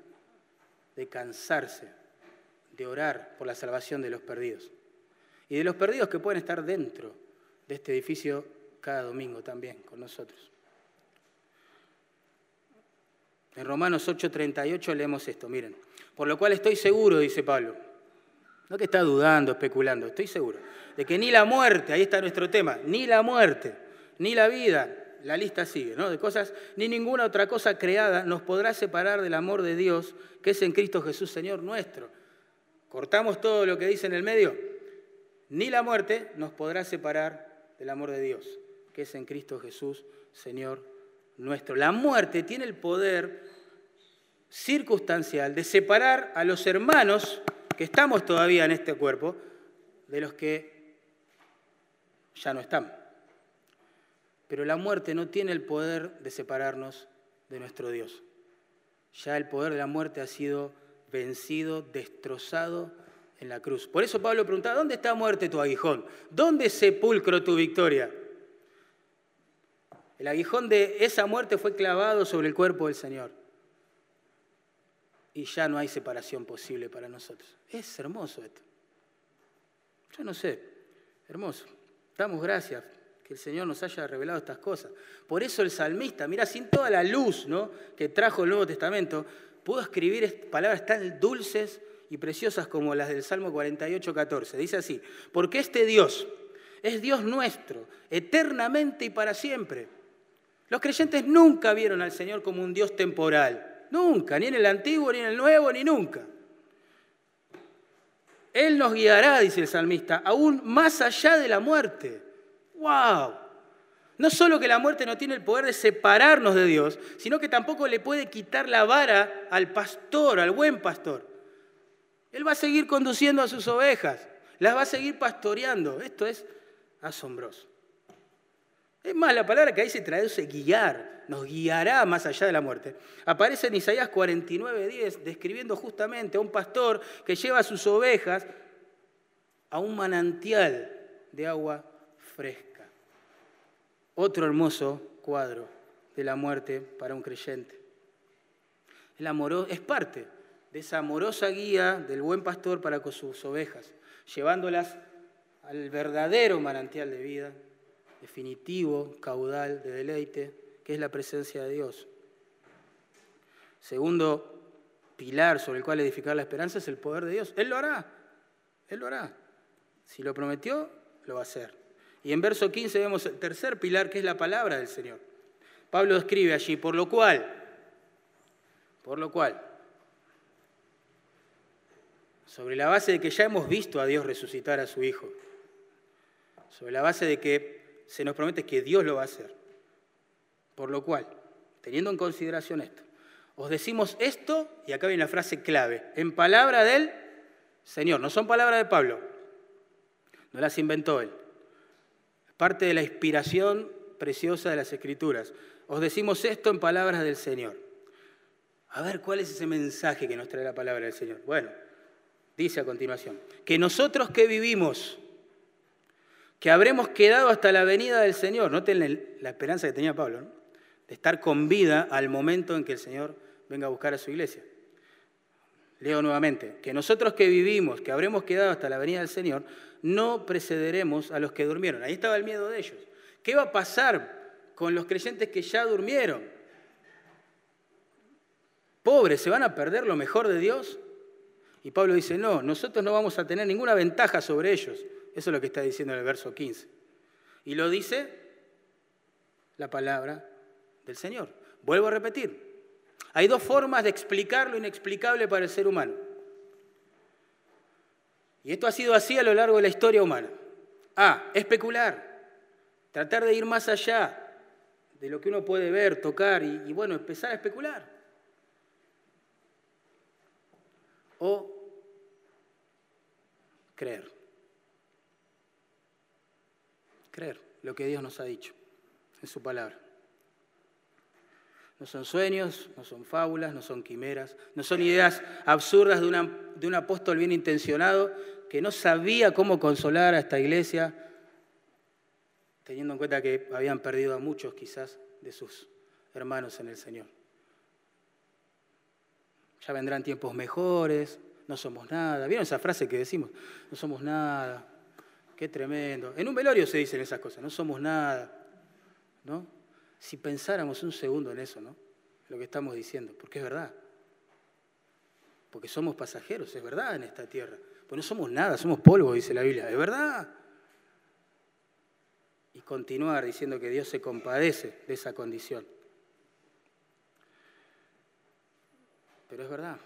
de cansarse de orar por la salvación de los perdidos. Y de los perdidos que pueden estar dentro de este edificio cada domingo también con nosotros. En Romanos 8:38 leemos esto, miren. Por lo cual estoy seguro, dice Pablo, no que está dudando, especulando, estoy seguro, de que ni la muerte, ahí está nuestro tema, ni la muerte, ni la vida, la lista sigue, ¿no? De cosas, ni ninguna otra cosa creada nos podrá separar del amor de Dios que es en Cristo Jesús, Señor nuestro. Cortamos todo lo que dice en el medio. Ni la muerte nos podrá separar del amor de Dios, que es en Cristo Jesús, Señor nuestro. La muerte tiene el poder circunstancial de separar a los hermanos que estamos todavía en este cuerpo de los que ya no están. Pero la muerte no tiene el poder de separarnos de nuestro Dios. Ya el poder de la muerte ha sido vencido, destrozado en la cruz. Por eso Pablo preguntaba, ¿dónde está muerte tu aguijón? ¿Dónde sepulcro tu victoria? El aguijón de esa muerte fue clavado sobre el cuerpo del Señor. Y ya no hay separación posible para nosotros. Es hermoso esto. Yo no sé, hermoso. Damos gracias que el Señor nos haya revelado estas cosas. Por eso el salmista, mira, sin toda la luz ¿no? que trajo el Nuevo Testamento, pudo escribir palabras tan dulces y preciosas como las del Salmo 48, 14. Dice así, porque este Dios es Dios nuestro, eternamente y para siempre. Los creyentes nunca vieron al Señor como un Dios temporal, nunca, ni en el Antiguo, ni en el Nuevo, ni nunca. Él nos guiará, dice el salmista, aún más allá de la muerte. ¡Wow! No solo que la muerte no tiene el poder de separarnos de Dios, sino que tampoco le puede quitar la vara al pastor, al buen pastor. Él va a seguir conduciendo a sus ovejas, las va a seguir pastoreando. Esto es asombroso. Es más, la palabra que ahí se traduce guiar, nos guiará más allá de la muerte. Aparece en Isaías 49:10, describiendo justamente a un pastor que lleva a sus ovejas a un manantial de agua fresca. Otro hermoso cuadro de la muerte para un creyente. El es parte de esa amorosa guía del buen pastor para con sus ovejas, llevándolas al verdadero manantial de vida, definitivo, caudal de deleite, que es la presencia de Dios. Segundo pilar sobre el cual edificar la esperanza es el poder de Dios. Él lo hará, Él lo hará. Si lo prometió, lo va a hacer. Y en verso 15 vemos el tercer pilar, que es la palabra del Señor. Pablo escribe allí, por lo cual, por lo cual, sobre la base de que ya hemos visto a Dios resucitar a su Hijo, sobre la base de que se nos promete que Dios lo va a hacer. Por lo cual, teniendo en consideración esto, os decimos esto, y acá viene la frase clave, en palabra del Señor, no son palabras de Pablo, no las inventó él, parte de la inspiración preciosa de las Escrituras. Os decimos esto en palabras del Señor. A ver, ¿cuál es ese mensaje que nos trae la palabra del Señor? Bueno, dice a continuación, que nosotros que vivimos, que habremos quedado hasta la venida del Señor, noten la esperanza que tenía Pablo, de estar con vida al momento en que el Señor venga a buscar a su iglesia. Leo nuevamente, que nosotros que vivimos, que habremos quedado hasta la venida del Señor, no precederemos a los que durmieron. Ahí estaba el miedo de ellos. ¿Qué va a pasar con los creyentes que ya durmieron? Pobres, ¿se van a perder lo mejor de Dios? Y Pablo dice, no, nosotros no vamos a tener ninguna ventaja sobre ellos. Eso es lo que está diciendo en el verso 15. Y lo dice la palabra del Señor. Vuelvo a repetir. Hay dos formas de explicar lo inexplicable para el ser humano. Y esto ha sido así a lo largo de la historia humana. A, especular. Tratar de ir más allá de lo que uno puede ver, tocar y, y bueno, empezar a especular. o creer. Creer lo que Dios nos ha dicho en su palabra. No son sueños, no son fábulas, no son quimeras, no son ideas absurdas de, de un apóstol bien intencionado que no sabía cómo consolar a esta iglesia, teniendo en cuenta que habían perdido a muchos quizás de sus hermanos en el Señor ya vendrán tiempos mejores, no somos nada. ¿Vieron esa frase que decimos? No somos nada. Qué tremendo. En un velorio se dicen esas cosas, no somos nada. ¿No? Si pensáramos un segundo en eso, ¿no? Lo que estamos diciendo, porque es verdad. Porque somos pasajeros, es verdad en esta tierra. Pues no somos nada, somos polvo, dice la Biblia, es verdad. Y continuar diciendo que Dios se compadece de esa condición. pero es verdad.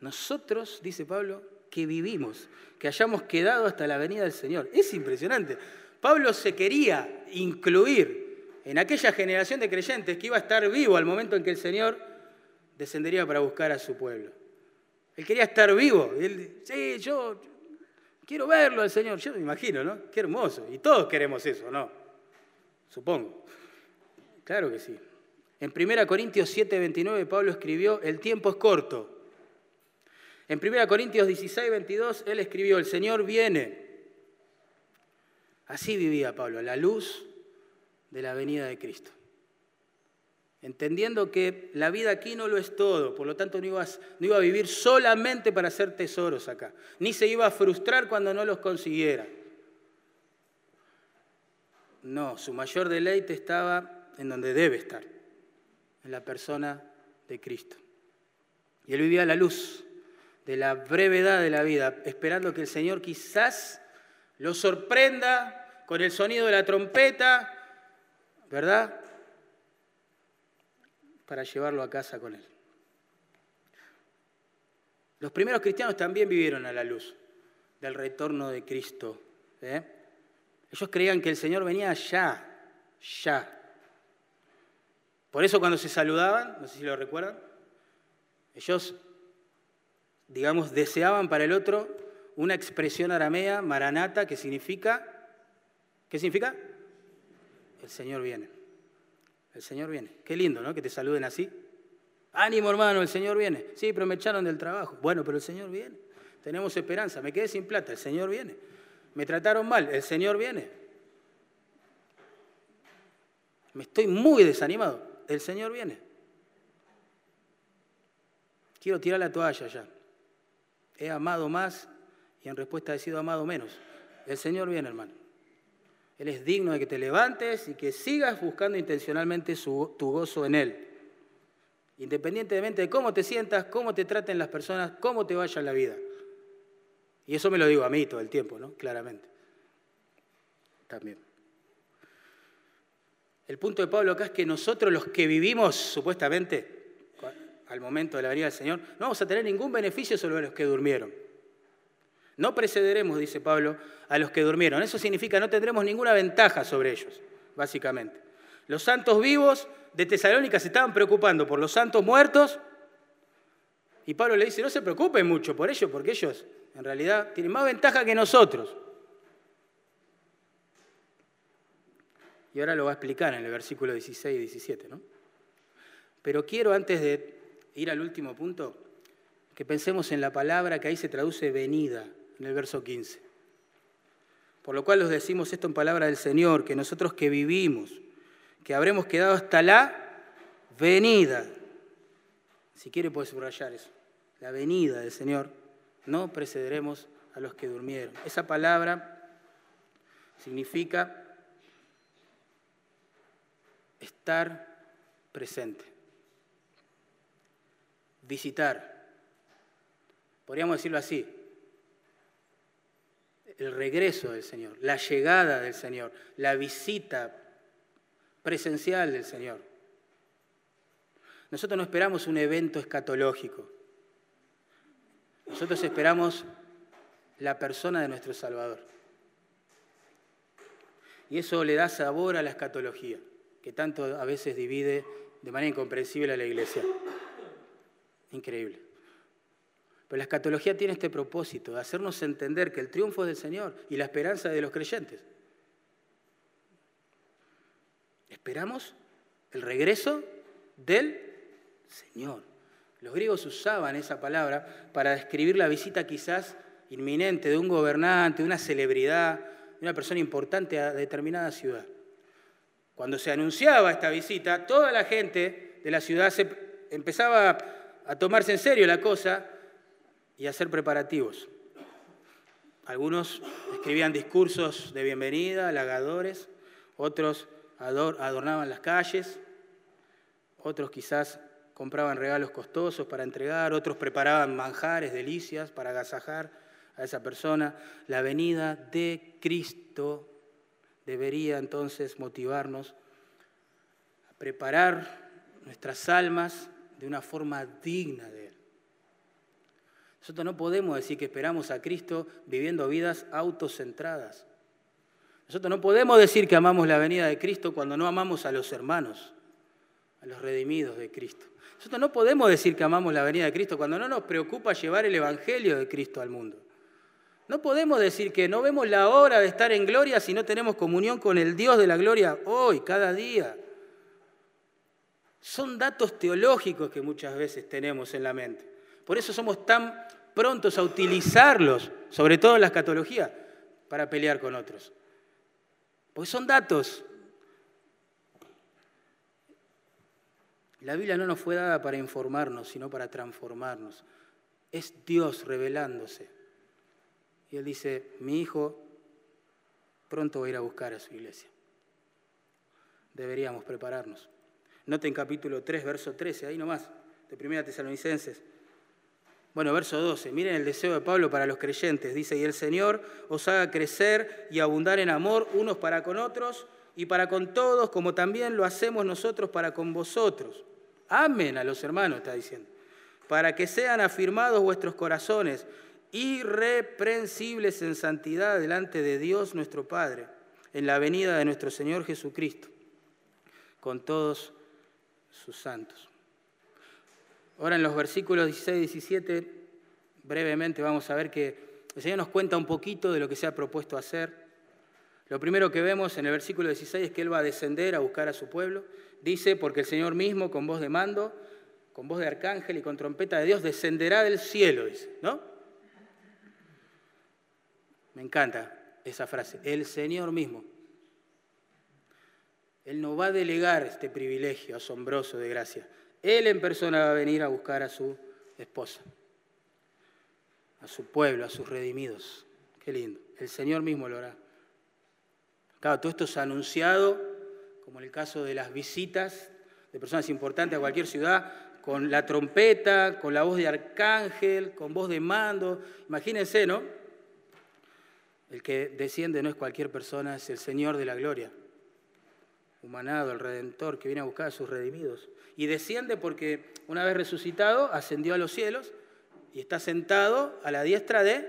Nosotros, dice Pablo, que vivimos, que hayamos quedado hasta la venida del Señor. Es impresionante. Pablo se quería incluir en aquella generación de creyentes que iba a estar vivo al momento en que el Señor descendería para buscar a su pueblo. Él quería estar vivo. Él, sí, yo quiero verlo al Señor. Yo me imagino, ¿no? Qué hermoso. Y todos queremos eso, ¿no? Supongo. Claro que sí. En 1 Corintios 7, 29 Pablo escribió, el tiempo es corto. En 1 Corintios 16, 22 él escribió, el Señor viene. Así vivía Pablo, la luz de la venida de Cristo. Entendiendo que la vida aquí no lo es todo, por lo tanto no, no iba a vivir solamente para hacer tesoros acá, ni se iba a frustrar cuando no los consiguiera. No, su mayor deleite estaba en donde debe estar, en la persona de Cristo. Y él vivía la luz de la brevedad de la vida, esperando que el Señor quizás lo sorprenda con el sonido de la trompeta, ¿verdad? Para llevarlo a casa con él. Los primeros cristianos también vivieron a la luz del retorno de Cristo. ¿eh? Ellos creían que el Señor venía ya, ya. Por eso cuando se saludaban, no sé si lo recuerdan, ellos, digamos, deseaban para el otro una expresión aramea, maranata, que significa, ¿qué significa? El Señor viene. El Señor viene. Qué lindo, ¿no? Que te saluden así. Ánimo, hermano, el Señor viene. Sí, pero me echaron del trabajo. Bueno, pero el Señor viene. Tenemos esperanza. Me quedé sin plata. El Señor viene. Me trataron mal. El Señor viene. Me estoy muy desanimado. El Señor viene. Quiero tirar la toalla ya. He amado más y en respuesta he sido amado menos. El Señor viene, hermano. Él es digno de que te levantes y que sigas buscando intencionalmente tu gozo en Él. Independientemente de cómo te sientas, cómo te traten las personas, cómo te vaya la vida. Y eso me lo digo a mí todo el tiempo, ¿no? Claramente. También. El punto de Pablo acá es que nosotros los que vivimos supuestamente al momento de la venida del Señor, no vamos a tener ningún beneficio sobre los que durmieron. No precederemos, dice Pablo, a los que durmieron. Eso significa no tendremos ninguna ventaja sobre ellos, básicamente. Los santos vivos de Tesalónica se estaban preocupando por los santos muertos y Pablo le dice, no se preocupen mucho por ellos, porque ellos en realidad tienen más ventaja que nosotros. Y ahora lo va a explicar en el versículo 16 y 17. ¿no? Pero quiero, antes de ir al último punto, que pensemos en la palabra que ahí se traduce venida en el verso 15. Por lo cual os decimos esto en palabra del Señor, que nosotros que vivimos, que habremos quedado hasta la venida, si quiere puede subrayar eso, la venida del Señor, no precederemos a los que durmieron. Esa palabra significa estar presente, visitar, podríamos decirlo así, el regreso del Señor, la llegada del Señor, la visita presencial del Señor. Nosotros no esperamos un evento escatológico. Nosotros esperamos la persona de nuestro Salvador. Y eso le da sabor a la escatología, que tanto a veces divide de manera incomprensible a la iglesia. Increíble. Pero la escatología tiene este propósito, de hacernos entender que el triunfo es del Señor y la esperanza de los creyentes. Esperamos el regreso del Señor. Los griegos usaban esa palabra para describir la visita quizás inminente de un gobernante, de una celebridad, de una persona importante a determinada ciudad. Cuando se anunciaba esta visita, toda la gente de la ciudad se empezaba a tomarse en serio la cosa y hacer preparativos. Algunos escribían discursos de bienvenida, halagadores, otros adornaban las calles, otros quizás compraban regalos costosos para entregar, otros preparaban manjares, delicias para agasajar a esa persona. La venida de Cristo debería entonces motivarnos a preparar nuestras almas de una forma digna de Él. Nosotros no podemos decir que esperamos a Cristo viviendo vidas autocentradas. Nosotros no podemos decir que amamos la venida de Cristo cuando no amamos a los hermanos, a los redimidos de Cristo. Nosotros no podemos decir que amamos la venida de Cristo cuando no nos preocupa llevar el Evangelio de Cristo al mundo. No podemos decir que no vemos la hora de estar en gloria si no tenemos comunión con el Dios de la gloria hoy, cada día. Son datos teológicos que muchas veces tenemos en la mente. Por eso somos tan prontos a utilizarlos, sobre todo en la escatología, para pelear con otros. Porque son datos. La Biblia no nos fue dada para informarnos, sino para transformarnos. Es Dios revelándose. Y Él dice, mi hijo pronto va a ir a buscar a su iglesia. Deberíamos prepararnos. Noten capítulo 3, verso 13, ahí nomás, de Primera Tesalonicenses. Bueno, verso 12, miren el deseo de Pablo para los creyentes. Dice, y el Señor os haga crecer y abundar en amor unos para con otros y para con todos, como también lo hacemos nosotros para con vosotros. Amen a los hermanos, está diciendo. Para que sean afirmados vuestros corazones, irreprensibles en santidad delante de Dios nuestro Padre, en la venida de nuestro Señor Jesucristo, con todos sus santos. Ahora en los versículos 16 y 17, brevemente vamos a ver que el Señor nos cuenta un poquito de lo que se ha propuesto hacer. Lo primero que vemos en el versículo 16 es que Él va a descender a buscar a su pueblo. Dice, porque el Señor mismo, con voz de mando, con voz de arcángel y con trompeta de Dios, descenderá del cielo, ¿no? Me encanta esa frase, el Señor mismo. Él no va a delegar este privilegio asombroso de gracia. Él en persona va a venir a buscar a su esposa, a su pueblo, a sus redimidos. Qué lindo. El Señor mismo lo hará. Claro, todo esto es anunciado, como en el caso de las visitas de personas importantes a cualquier ciudad, con la trompeta, con la voz de arcángel, con voz de mando. Imagínense, ¿no? El que desciende no es cualquier persona, es el Señor de la gloria humanado, el Redentor, que viene a buscar a sus redimidos. Y desciende porque una vez resucitado, ascendió a los cielos y está sentado a la diestra de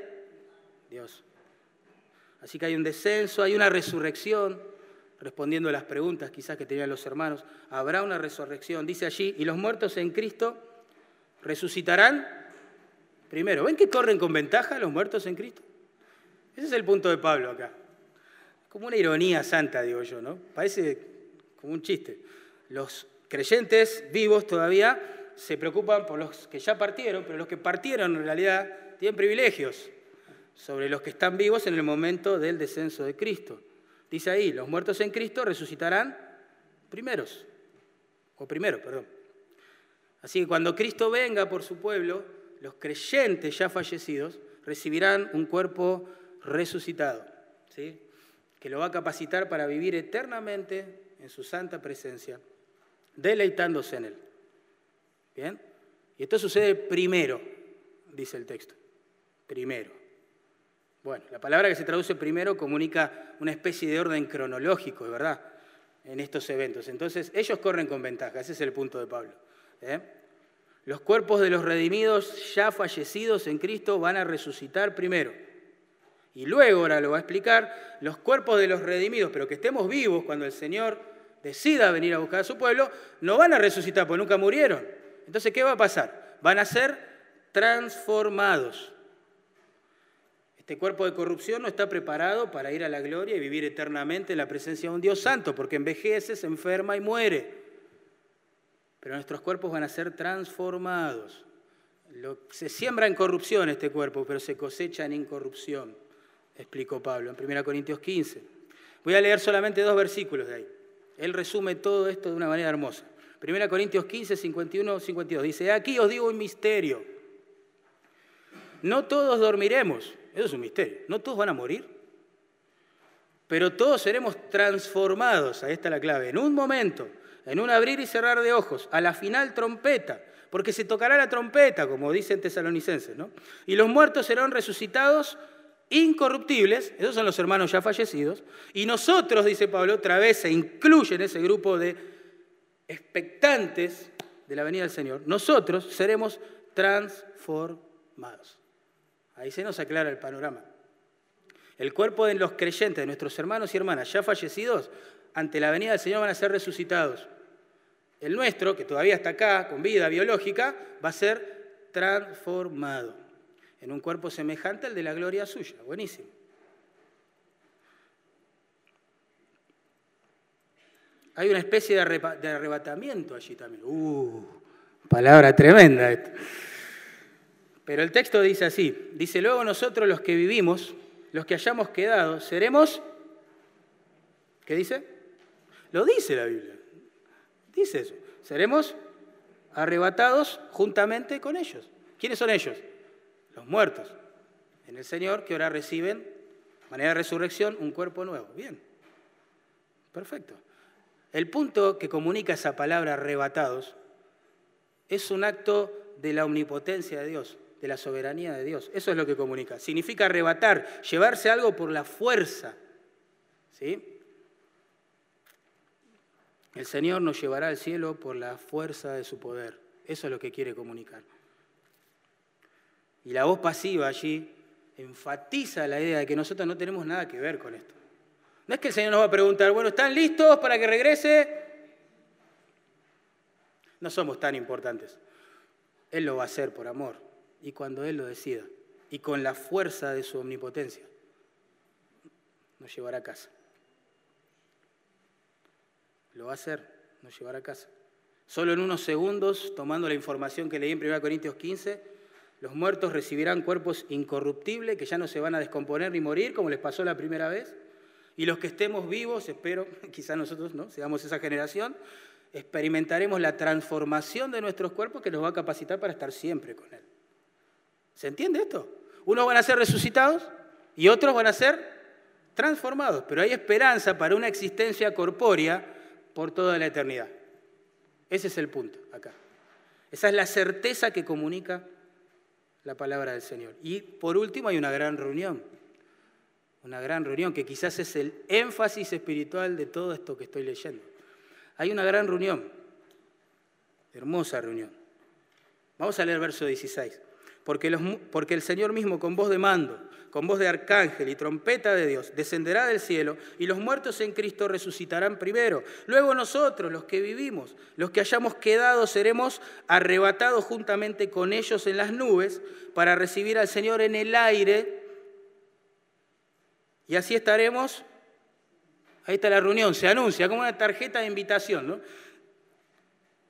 Dios. Así que hay un descenso, hay una resurrección, respondiendo a las preguntas quizás que tenían los hermanos. Habrá una resurrección, dice allí, y los muertos en Cristo resucitarán primero. ¿Ven que corren con ventaja los muertos en Cristo? Ese es el punto de Pablo acá. Como una ironía santa, digo yo, ¿no? Parece como un chiste. Los creyentes vivos todavía se preocupan por los que ya partieron, pero los que partieron en realidad tienen privilegios sobre los que están vivos en el momento del descenso de Cristo. Dice ahí, los muertos en Cristo resucitarán primeros, o primero, perdón. Así que cuando Cristo venga por su pueblo, los creyentes ya fallecidos recibirán un cuerpo resucitado, ¿sí? que lo va a capacitar para vivir eternamente en su santa presencia, deleitándose en él. ¿Bien? Y esto sucede primero, dice el texto. Primero. Bueno, la palabra que se traduce primero comunica una especie de orden cronológico, ¿verdad? En estos eventos. Entonces, ellos corren con ventaja, ese es el punto de Pablo. ¿eh? Los cuerpos de los redimidos ya fallecidos en Cristo van a resucitar primero. Y luego, ahora lo va a explicar, los cuerpos de los redimidos, pero que estemos vivos cuando el Señor decida venir a buscar a su pueblo, no van a resucitar porque nunca murieron. Entonces, ¿qué va a pasar? Van a ser transformados. Este cuerpo de corrupción no está preparado para ir a la gloria y vivir eternamente en la presencia de un Dios santo, porque envejece, se enferma y muere. Pero nuestros cuerpos van a ser transformados. se siembra en corrupción este cuerpo, pero se cosecha en incorrupción, explicó Pablo en 1 Corintios 15. Voy a leer solamente dos versículos de ahí. Él resume todo esto de una manera hermosa. 1 Corintios 15, 51, 52. Dice, aquí os digo un misterio. No todos dormiremos. Eso es un misterio. No todos van a morir. Pero todos seremos transformados. Ahí está la clave. En un momento, en un abrir y cerrar de ojos, a la final trompeta. Porque se tocará la trompeta, como dicen tesalonicenses, ¿no? Y los muertos serán resucitados incorruptibles, esos son los hermanos ya fallecidos, y nosotros, dice Pablo, otra vez se incluye en ese grupo de expectantes de la venida del Señor, nosotros seremos transformados. Ahí se nos aclara el panorama. El cuerpo de los creyentes, de nuestros hermanos y hermanas ya fallecidos, ante la venida del Señor van a ser resucitados. El nuestro, que todavía está acá, con vida biológica, va a ser transformado en un cuerpo semejante al de la gloria suya. Buenísimo. Hay una especie de, arrebatamiento allí también. Uh, palabra tremenda. Pero el texto dice así, dice, luego nosotros los que vivimos, los que hayamos quedado, seremos, ¿qué dice? Lo dice la Biblia, dice eso, seremos arrebatados juntamente con ellos. ¿Quiénes son ellos? Los muertos. En el Señor que ahora reciben, manera de resurrección, un cuerpo nuevo. Bien. Perfecto. El punto que comunica esa palabra arrebatados es un acto de la omnipotencia de Dios, de la soberanía de Dios. Eso es lo que comunica. Significa arrebatar, llevarse algo por la fuerza. ¿Sí? El Señor nos llevará al cielo por la fuerza de su poder. Eso es lo que quiere comunicar. Y la voz pasiva allí enfatiza la idea de que nosotros no tenemos nada que ver con esto. No es que el Señor nos va a preguntar, bueno, ¿están listos para que regrese? No somos tan importantes. Él lo va a hacer por amor y cuando Él lo decida y con la fuerza de su omnipotencia nos llevará a casa. Lo va a hacer, nos llevará a casa. Solo en unos segundos, tomando la información que leí en 1 Corintios 15, los muertos recibirán cuerpos incorruptibles que ya no se van a descomponer ni morir, como les pasó la primera vez. Y los que estemos vivos, espero, quizás nosotros no, seamos esa generación, experimentaremos la transformación de nuestros cuerpos que nos va a capacitar para estar siempre con Él. ¿Se entiende esto? Unos van a ser resucitados y otros van a ser transformados, pero hay esperanza para una existencia corpórea por toda la eternidad. Ese es el punto acá. Esa es la certeza que comunica la palabra del Señor. Y por último hay una gran reunión, una gran reunión que quizás es el énfasis espiritual de todo esto que estoy leyendo. Hay una gran reunión, hermosa reunión. Vamos a leer verso 16. Porque, el Señor mismo con voz de mando, con voz de arcángel y trompeta de Dios, descenderá del cielo y los muertos en Cristo resucitarán primero. Luego nosotros, los que vivimos, los que hayamos quedado, seremos arrebatados juntamente con ellos en las nubes para recibir al Señor en el aire. Y así estaremos, ahí está la reunión, se anuncia como una tarjeta de invitación, ¿no?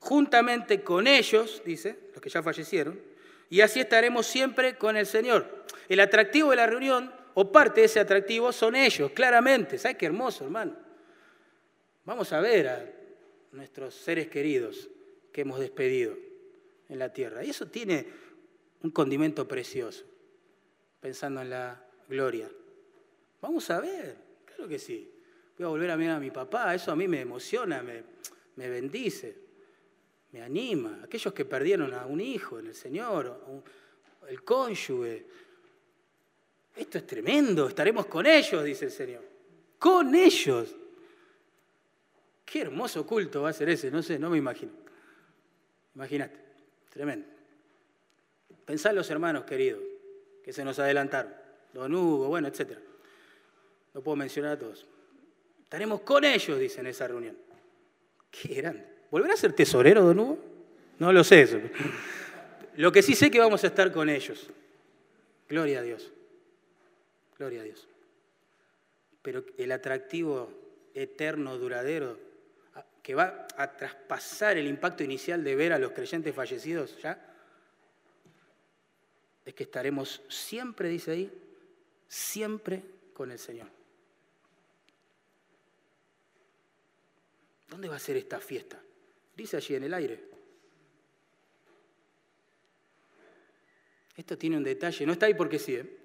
Juntamente con ellos, dice, los que ya fallecieron, y así estaremos siempre con el Señor. El atractivo de la reunión, o parte de ese atractivo, son ellos, claramente. ¿Sabes qué hermoso, hermano? Vamos a ver a nuestros seres queridos que hemos despedido en la tierra. Y eso tiene un condimento precioso, pensando en la gloria. Vamos a ver, claro que sí. Voy a volver a mirar a mi papá, eso a mí me emociona, me, me bendice me anima. Aquellos que perdieron a un hijo en el Señor, el cónyuge. Esto es tremendo, estaremos con ellos, dice el Señor. Con ellos. Qué hermoso culto va a ser ese, no sé, no me imagino. Imagínate, tremendo. Pensá en los hermanos queridos que se nos adelantaron, don Hugo, bueno, etc. No puedo mencionar a todos. Estaremos con ellos, dice en esa reunión. Qué grande. ¿Volverá a ser tesorero, don Hugo? No lo sé eso. Lo que sí sé que vamos a estar con ellos. Gloria a Dios. Gloria a Dios. Pero el atractivo eterno, duradero, que va a traspasar el impacto inicial de ver a los creyentes fallecidos ya, es que estaremos siempre, dice ahí, siempre con el Señor. ¿Dónde va a ser esta fiesta? Dice allí en el aire. Esto tiene un detalle, no está ahí porque sí. ¿eh?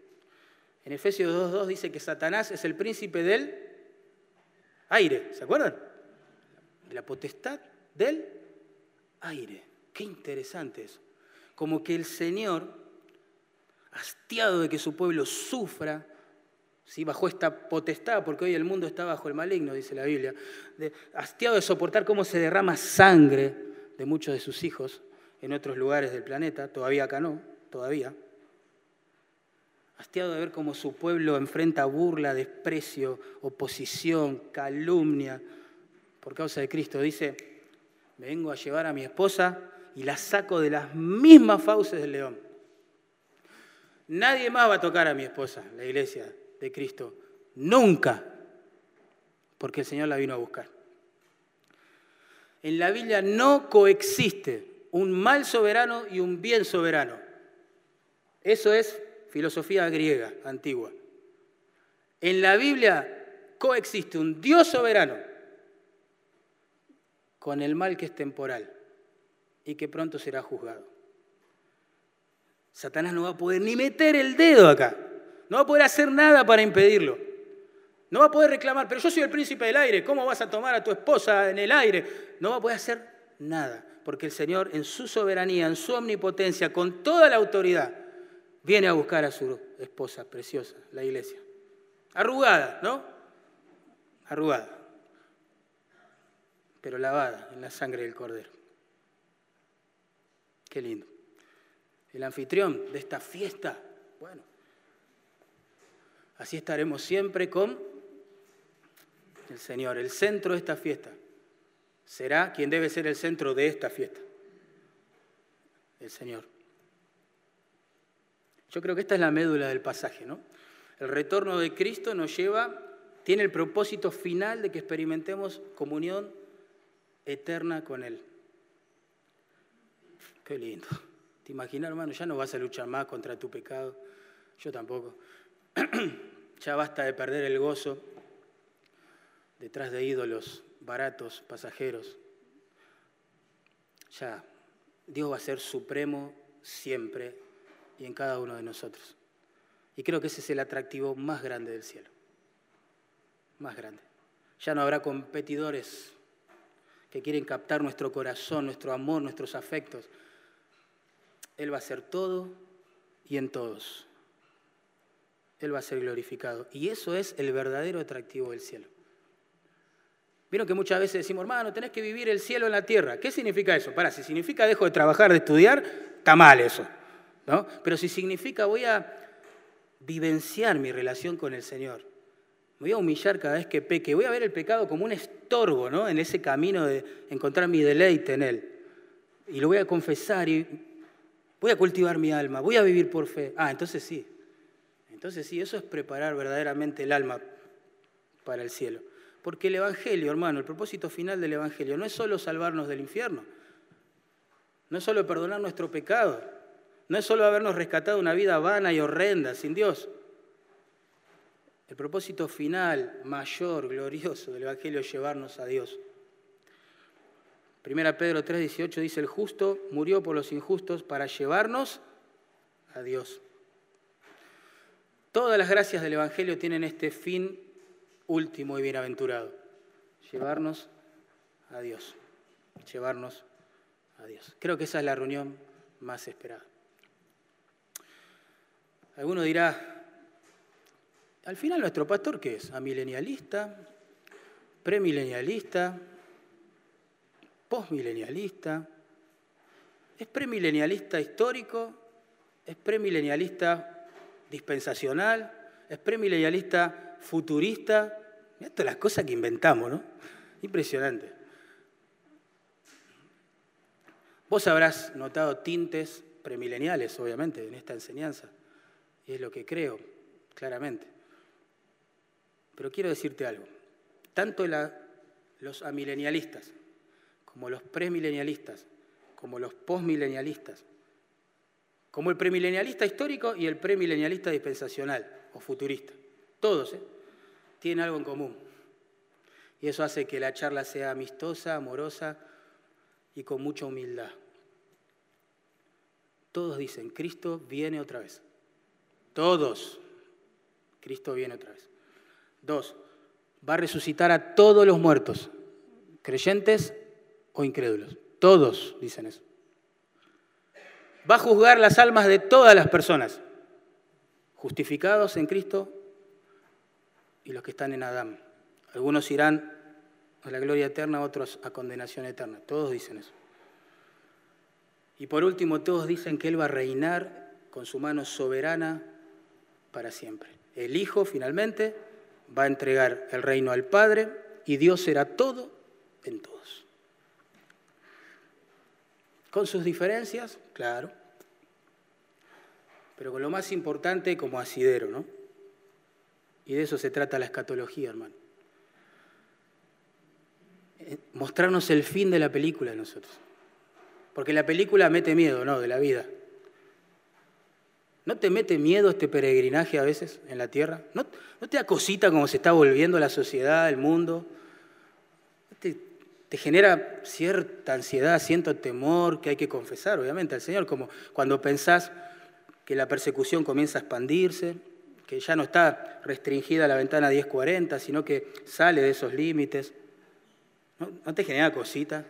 En Efesios 2.2 dice que Satanás es el príncipe del aire, ¿se acuerdan? La potestad del aire. Qué interesante eso. Como que el Señor, hastiado de que su pueblo sufra, ¿sí? bajo esta potestad, porque hoy el mundo está bajo el maligno, dice la Biblia, de, hastiado de soportar cómo se derrama sangre de muchos de sus hijos en otros lugares del planeta, todavía acá no, todavía. Hastiado de ver cómo su pueblo enfrenta burla, desprecio, oposición, calumnia, por causa de Cristo. Dice, vengo a llevar a mi esposa y la saco de las mismas fauces del león. Nadie más va a tocar a mi esposa, la iglesia de Cristo. Nunca. Porque el Señor la vino a buscar. En la Biblia no coexiste un mal soberano y un bien soberano. Eso es filosofía griega antigua. En la Biblia coexiste un Dios soberano con el mal que es temporal y que pronto será juzgado. Satanás no va a poder ni meter el dedo acá, no va a poder hacer nada para impedirlo. No va a poder reclamar, pero yo soy el príncipe del aire, ¿cómo vas a tomar a tu esposa en el aire? No va a poder hacer nada, porque el Señor en su soberanía, en su omnipotencia, con toda la autoridad, viene a buscar a su esposa preciosa, la iglesia. Arrugada, ¿no? Arrugada, pero lavada en la sangre del cordero. Qué lindo. El anfitrión de esta fiesta, bueno, así estaremos siempre con el Señor, el centro de esta fiesta. Será quien debe ser el centro de esta fiesta, el Señor. Yo creo que esta es la médula del pasaje, ¿no? El retorno de Cristo nos lleva, tiene el propósito final de que experimentemos comunión eterna con Él. Qué lindo. ¿Te imaginas, hermano? Ya no vas a luchar más contra tu pecado. Yo tampoco. ya basta de perder el gozo detrás de ídolos baratos, pasajeros. Ya, Dios va a ser supremo siempre y en cada uno de nosotros. Y creo que ese es el atractivo más grande del cielo. Más grande. Ya no habrá competidores que quieren captar nuestro corazón, nuestro amor, nuestros afectos. Él va a ser todo y en todos. Él va a ser glorificado. Y eso es el verdadero atractivo del cielo. Vieron que muchas veces decimos, hermano, tenés que vivir el cielo en la tierra. ¿Qué significa eso? Para, si significa dejo de trabajar, de estudiar, está mal eso. ¿no? Pero si significa voy a vivenciar mi relación con el Señor. Voy a humillar cada vez que peque. Voy a ver el pecado como un estorbo ¿no? en ese camino de encontrar mi deleite en Él. Y lo voy a confesar y voy a cultivar mi alma. Voy a vivir por fe. Ah, entonces sí. Entonces sí, eso es preparar verdaderamente el alma para el cielo. Porque el Evangelio, hermano, el propósito final del Evangelio no es solo salvarnos del infierno. No es solo perdonar nuestro pecado. No es solo habernos rescatado una vida vana y horrenda, sin Dios. El propósito final, mayor, glorioso del Evangelio es llevarnos a Dios. Primera Pedro 3:18 dice, el justo murió por los injustos para llevarnos a Dios. Todas las gracias del Evangelio tienen este fin último y bienaventurado, llevarnos a Dios, llevarnos a Dios. Creo que esa es la reunión más esperada. Alguno dirá, al final nuestro pastor, ¿qué es? ¿Amilenialista? ¿Premilenialista? ¿Postmilenialista? ¿Es premilenialista histórico? ¿Es premilenialista dispensacional? ¿Es premilenialista futurista? Mira todas las cosas que inventamos, ¿no? Impresionante. Vos habrás notado tintes premileniales, obviamente, en esta enseñanza. Y es lo que creo, claramente. Pero quiero decirte algo. Tanto los amilenialistas, como los premilenialistas, como los postmilenialistas, como el premilenialista histórico y el premilenialista dispensacional o futurista. Todos ¿eh? tienen algo en común. Y eso hace que la charla sea amistosa, amorosa y con mucha humildad. Todos dicen, Cristo viene otra vez. Todos. Cristo viene otra vez. Dos, va a resucitar a todos los muertos, creyentes o incrédulos. Todos dicen eso. Va a juzgar las almas de todas las personas, justificados en Cristo y los que están en Adán. Algunos irán a la gloria eterna, otros a condenación eterna. Todos dicen eso. Y por último, todos dicen que Él va a reinar con su mano soberana para siempre. El Hijo finalmente va a entregar el reino al Padre y Dios será todo en todos. Con sus diferencias, claro, pero con lo más importante como asidero, ¿no? Y de eso se trata la escatología, hermano. Eh, mostrarnos el fin de la película de nosotros. Porque la película mete miedo, ¿no? De la vida. ¿No te mete miedo este peregrinaje a veces en la tierra? ¿No, te da cosita como se está volviendo la sociedad, el mundo? te genera cierta ansiedad, cierto temor que hay que confesar, obviamente, al Señor, como cuando pensás que la persecución comienza a expandirse, que ya no está restringida la ventana 1040, sino que sale de esos límites. ¿No, te genera cosita?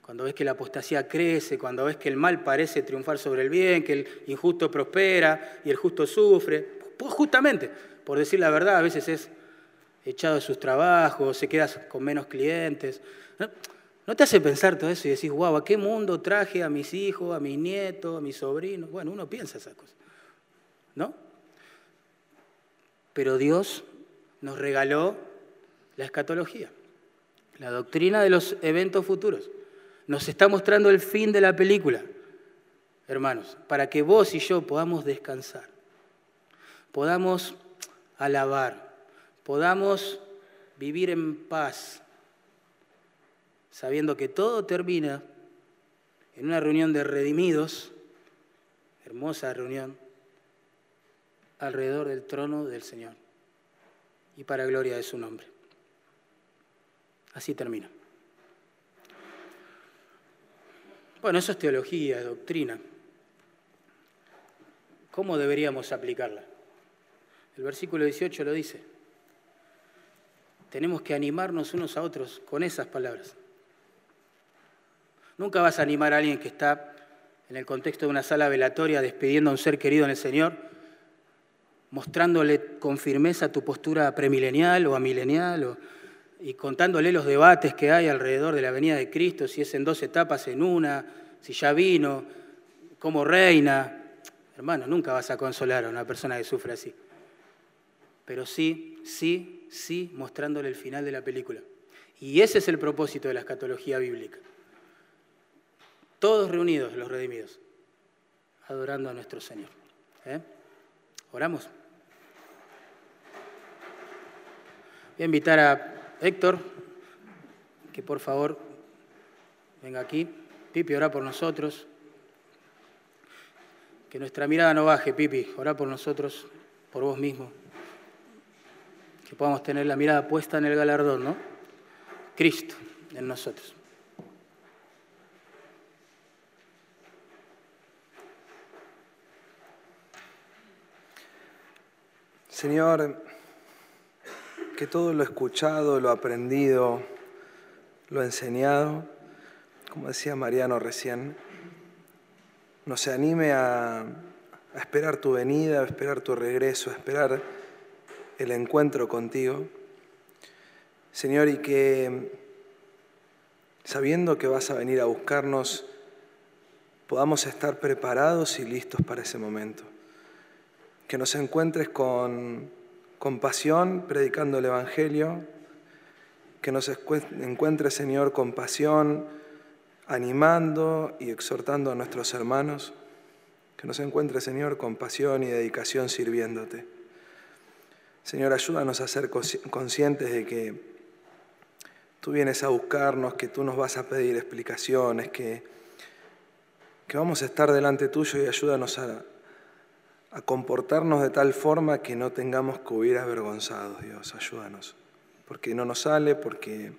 Cuando ves que la apostasía crece, cuando ves que el mal parece triunfar sobre el bien, que el injusto prospera y el justo sufre. Pues justamente, por decir la verdad, a veces es echado de sus trabajos, se queda con menos clientes. ¿No, te hace pensar todo eso y decís, guau, ¿a qué mundo traje a mis hijos, a mis nietos, a mis sobrinos? Bueno, uno piensa esas cosas, ¿no? Pero Dios nos regaló la escatología, la doctrina de los eventos futuros. Nos está mostrando el fin de la película, hermanos, para que vos y yo podamos descansar, podamos alabar, podamos vivir en paz, sabiendo que todo termina en una reunión de redimidos, hermosa reunión, alrededor del trono del Señor y para gloria de su nombre. Así termina. Bueno, eso es teología, es doctrina. ¿Cómo deberíamos aplicarla? El versículo 18 lo dice. Tenemos que animarnos unos a otros con esas palabras. Nunca vas a animar a alguien que está en el contexto de una sala velatoria despidiendo a un ser querido en el Señor, mostrándole con firmeza tu postura premilenial o amilenial, y contándole los debates que hay alrededor de la venida de Cristo, si es en dos etapas, en una, si ya vino, cómo reina. Hermano, nunca vas a consolar a una persona que sufre así. Pero sí, sí, sí, mostrándole el final de la película. Y ese es el propósito de la escatología bíblica todos reunidos los redimidos, adorando a nuestro Señor. ¿Eh? ¿Oramos? Voy a invitar a Héctor, que por favor venga aquí. Pipi, ora por nosotros. Que nuestra mirada no baje, Pipi, ora por nosotros, por vos mismo. Que podamos tener la mirada puesta en el galardón, ¿no? Cristo en nosotros.
Señor, que todo lo escuchado, lo aprendido, lo enseñado, como decía Mariano recién, nos anime a, a esperar tu venida, a esperar tu regreso, a esperar el encuentro contigo. Señor, y que sabiendo que vas a venir a buscarnos, podamos estar preparados y listos para ese momento que nos encuentres con compasión predicando el Evangelio, que nos encuentres, Señor, con pasión animando y exhortando a nuestros hermanos, que nos encuentres, Señor, con pasión y dedicación sirviéndote. Señor, ayúdanos a ser conscientes de que tú vienes a buscarnos, que tú nos vas a pedir explicaciones, que, que vamos a estar delante tuyo y ayúdanos a, a comportarnos de tal forma que no tengamos que huir avergonzados, Dios, ayúdanos. Porque no nos sale, porque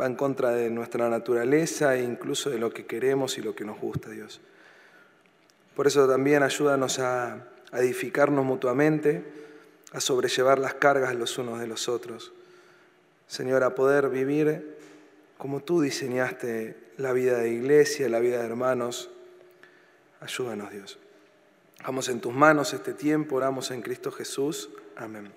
va en contra de nuestra naturaleza e incluso de lo que queremos y lo que nos gusta, Dios. Por eso también ayúdanos a, edificarnos mutuamente, a sobrellevar las cargas los unos de los otros. Señor, a poder vivir como tú diseñaste la vida de iglesia, la vida de hermanos. Ayúdanos, Dios. Vamos en tus manos este tiempo, oramos en Cristo Jesús. Amén.